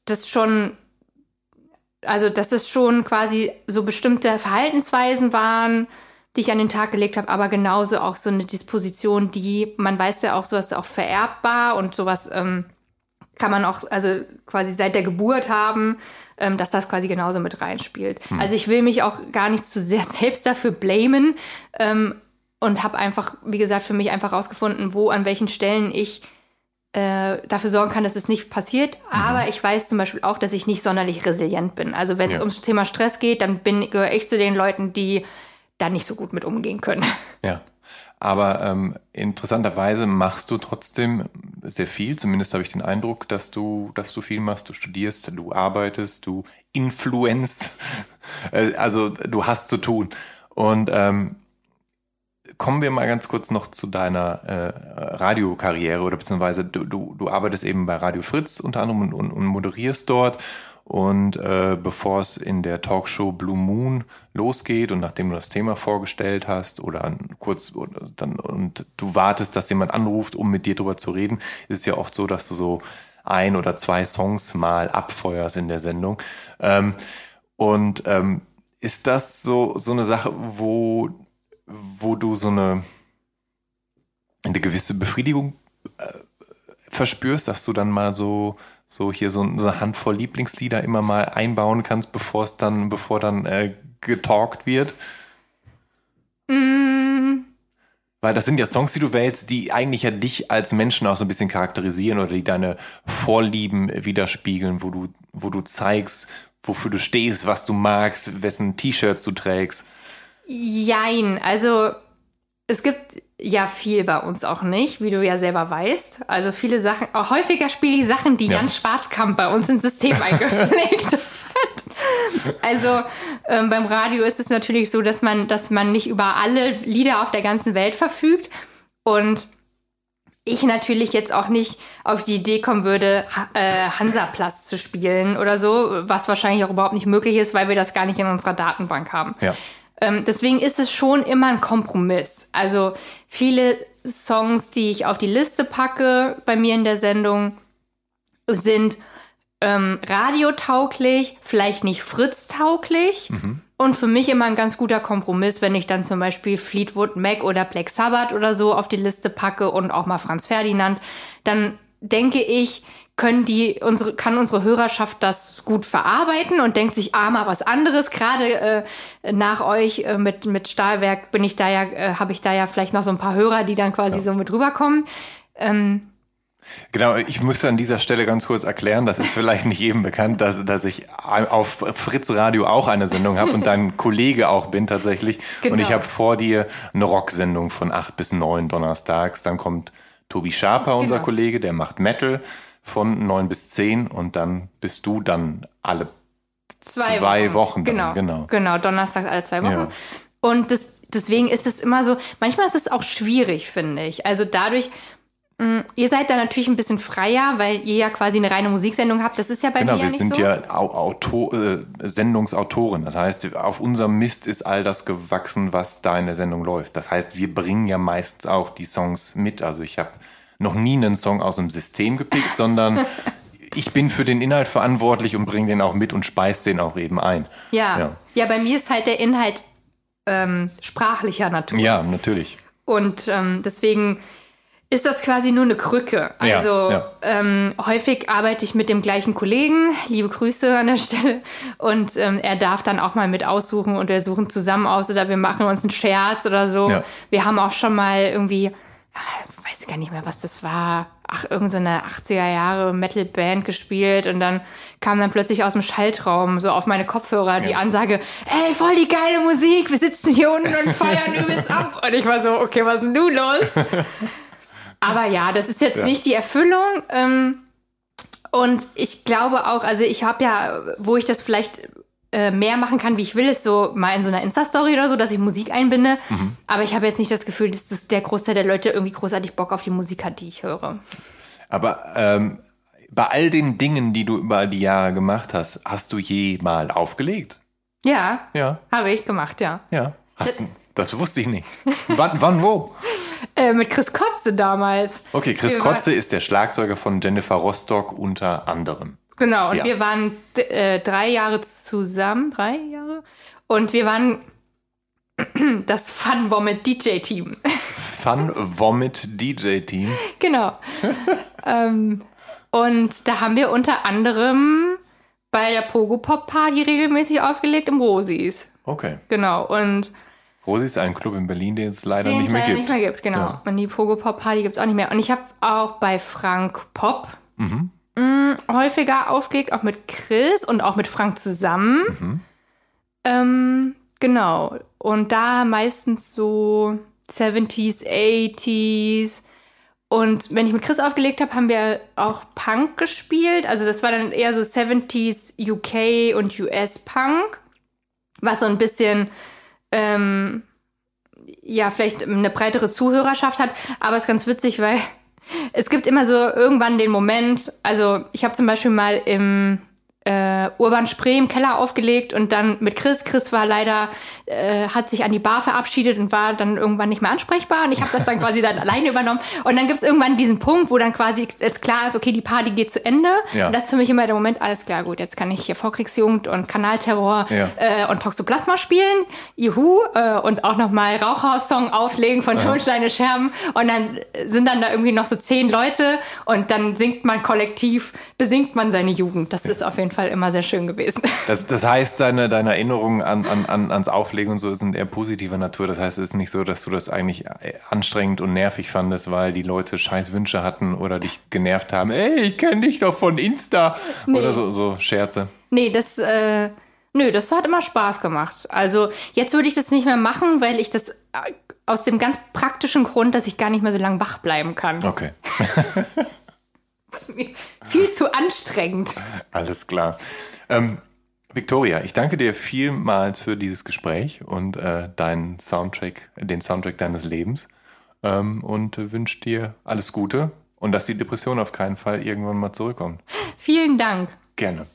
das schon, also dass es schon quasi so bestimmte Verhaltensweisen waren, die ich an den Tag gelegt habe, aber genauso auch so eine Disposition, die, man weiß ja auch, sowas auch vererbbar und sowas ähm, kann man auch, also quasi seit der Geburt haben, ähm, dass das quasi genauso mit reinspielt. Hm. Also ich will mich auch gar nicht zu sehr (laughs) selbst dafür blamen ähm, und habe einfach, wie gesagt, für mich einfach rausgefunden, wo, an welchen Stellen ich äh, dafür sorgen kann, dass es nicht passiert. Mhm. Aber ich weiß zum Beispiel auch, dass ich nicht sonderlich resilient bin. Also wenn es ja. ums Thema Stress geht, dann gehöre ich zu den Leuten, die da nicht so gut mit umgehen können. (laughs) Ja. Aber ähm, interessanterweise machst du trotzdem sehr viel. Zumindest habe ich den Eindruck, dass du, dass du viel machst. Du studierst, du arbeitest, du influenzt. (laughs) Äh, also du hast zu tun. Und ähm, kommen wir mal ganz kurz noch zu deiner äh, Radiokarriere oder beziehungsweise du, du, du arbeitest eben bei Radio Fritz unter anderem und, und, und moderierst dort. Und äh, bevor es in der Talkshow Blue Moon losgeht und nachdem du das Thema vorgestellt hast oder kurz oder dann und du wartest, dass jemand anruft, um mit dir drüber zu reden, ist es ja oft so, dass du so ein oder zwei Songs mal abfeuerst in der Sendung. Ähm, und ähm, ist das so so eine Sache, wo wo du so eine, eine gewisse Befriedigung äh, verspürst, dass du dann mal so, so hier so, so eine Handvoll Lieblingslieder immer mal einbauen kannst, bevor es dann, bevor dann äh, getalkt wird? Mm. Weil das sind ja Songs, die du wählst, die eigentlich ja dich als Menschen auch so ein bisschen charakterisieren oder die deine Vorlieben widerspiegeln, wo du, wo du zeigst, wofür du stehst, was du magst, wessen T-Shirts du trägst. Jein, also es gibt ja viel bei uns auch nicht, wie du ja selber weißt. Also viele Sachen, auch häufiger spiele ich Sachen, die ja. Jan Schwarzkamp bei uns ins System (laughs) eingelegt hat. Also ähm, beim Radio ist es natürlich so, dass man, dass man nicht über alle Lieder auf der ganzen Welt verfügt. Und ich natürlich jetzt auch nicht auf die Idee kommen würde, äh, Hansaplatz zu spielen oder so, was wahrscheinlich auch überhaupt nicht möglich ist, weil wir das gar nicht in unserer Datenbank haben. Ja. Ähm, deswegen ist es schon immer ein Kompromiss. Also viele Songs, die ich auf die Liste packe bei mir in der Sendung, sind ähm, radiotauglich, vielleicht nicht Fritz-tauglich. Und für mich immer ein ganz guter Kompromiss, wenn ich dann zum Beispiel Fleetwood Mac oder Black Sabbath oder so auf die Liste packe und auch mal Franz Ferdinand, dann denke ich, können die unsere kann unsere Hörerschaft das gut verarbeiten und denkt sich ah mal was anderes gerade äh, nach euch äh, mit mit Stahlwerk bin ich da ja äh, habe ich da ja vielleicht noch so ein paar Hörer die dann quasi so mit rüberkommen ähm, Genau, ich müsste an dieser Stelle ganz kurz erklären, das ist vielleicht nicht jedem bekannt, dass, dass ich auf Fritz Radio auch eine Sendung habe und dein Kollege auch bin tatsächlich. Genau. Und ich habe vor dir eine Rocksendung von acht bis neun donnerstags. Dann kommt Tobi Schaper, unser Genau. Kollege, der macht Metal von neun bis zehn und dann bist du dann alle zwei, Wochen. dann, genau, genau. genau, donnerstags alle zwei Wochen. Ja. Und das, deswegen ist es immer so, manchmal ist es auch schwierig, finde ich. Also dadurch, mh, ihr seid da natürlich ein bisschen freier, weil ihr ja quasi eine reine Musiksendung habt. Das ist ja bei Genau, mir ja wir nicht sind so. ja Au- Autor, äh, Sendungsautoren. Das heißt, auf unserem Mist ist all das gewachsen, was da in der Sendung läuft. Das heißt, wir bringen ja meistens auch die Songs mit. Also ich habe noch nie einen Song aus dem System gepickt, sondern (laughs) ich bin für den Inhalt verantwortlich und bringe den auch mit und speise den auch eben ein. ja. Ja. ja. bei mir ist halt der Inhalt ähm, sprachlicher Natur. Ja, natürlich. Und ähm, deswegen ist das quasi nur eine Krücke. Ja, Also ja. Ähm, häufig arbeite ich mit dem gleichen Kollegen, liebe Grüße an der (laughs) Stelle, und ähm, er darf dann auch mal mit aussuchen und wir suchen zusammen aus oder wir machen uns einen Scherz oder so. Ja. Wir haben auch schon mal irgendwie, ah, weiß gar nicht mehr, was das war, ach, irgendeine 80er Jahre Metal-Band gespielt und dann kam dann plötzlich aus dem Schaltraum so auf meine Kopfhörer die Ja. Ansage, ey, voll die geile Musik, wir sitzen hier unten und (laughs) feiern übelst ab. Und ich war so, okay, was ist denn du los? (laughs) Aber ja, das ist jetzt Ja. nicht die Erfüllung. Ähm, und ich glaube auch, also ich habe ja, wo ich das vielleicht äh, mehr machen kann, wie ich will, ist so mal in so einer Insta-Story oder so, dass ich Musik einbinde. Mhm. Aber ich habe jetzt nicht das Gefühl, dass das der Großteil der Leute irgendwie großartig Bock auf die Musik hat, die ich höre. Aber ähm, bei all den Dingen, die du über die Jahre gemacht hast, hast du je mal aufgelegt? Ja, Ja, habe ich gemacht, ja. ja. Hast, du- das wusste ich nicht. wann, wann, wo? (laughs) Äh, mit Chris Kotze damals. Okay, Chris Wir Kotze ist der Schlagzeuger von Jennifer Rostock unter anderem. Genau, und Ja. wir waren äh, drei Jahre zusammen, drei Jahre. Und wir waren (clears throat) das Fun Vomit DJ Team. (laughs) Fun Vomit DJ Team. genau. (laughs) ähm, und da haben wir unter anderem bei der Pogo Pop Party regelmäßig aufgelegt im Rosis. Okay. Genau. Und Rosi ist ein Club in Berlin, den es leider den nicht es mehr leider gibt. nicht mehr gibt, genau. Ja. Und die Pogo Pop Party gibt es auch nicht mehr. Und ich habe auch bei Frank Pop Mhm. Mh, häufiger aufgelegt, auch mit Chris und auch mit Frank zusammen. Mhm. Ähm, genau. Und da meistens so 70s, 80s. Und wenn ich mit Chris aufgelegt habe, haben wir auch Punk gespielt. Also das war dann eher so 70s UK und US Punk, was so ein bisschen ähm, ja vielleicht eine breitere Zuhörerschaft hat. Aber es ist ganz witzig, weil es gibt immer so irgendwann den Moment, also ich habe zum Beispiel mal im äh, Urban Spree im Keller aufgelegt und dann mit Chris. Chris war leider, äh, hat sich an die Bar verabschiedet und war dann irgendwann nicht mehr ansprechbar und ich habe das dann quasi dann (laughs) alleine übernommen. Und dann gibt es irgendwann diesen Punkt, wo dann quasi es klar ist, okay, die Party geht zu Ende. Ja. Und das ist für mich immer der Moment, alles klar, gut, jetzt kann ich hier Vorkriegsjugend und Kanalterror Ja. äh, und Toxoplasma spielen. Juhu. Äh, und auch nochmal Rauchhaus-Song auflegen von Tonsteine Scherben. Und dann sind dann da irgendwie noch so zehn Leute und dann singt man kollektiv, besingt man seine Jugend. Das ist auf jeden Fall immer sehr schön gewesen. (laughs) Das, das heißt, deine, deine Erinnerungen an, an, an, ans Auflegen und so sind eher positiver Natur. Das heißt, es ist nicht so, dass du das eigentlich anstrengend und nervig fandest, weil die Leute scheiß Wünsche hatten oder dich genervt haben. Ey, ich kenne dich doch von Insta. Oder so, so Scherze. Nee, das, äh, nö, das hat immer Spaß gemacht. Also jetzt würde ich das nicht mehr machen, weil ich das äh, aus dem ganz praktischen Grund, dass ich gar nicht mehr so lange wach bleiben kann. Okay, (laughs) viel zu anstrengend. (laughs) alles klar. Ähm, Victoria, ich danke dir vielmals für dieses Gespräch und äh, deinen Soundtrack, den Soundtrack deines Lebens ähm, und äh, wünsche dir alles Gute und dass die Depression auf keinen Fall irgendwann mal zurückkommt. Vielen Dank. Gerne.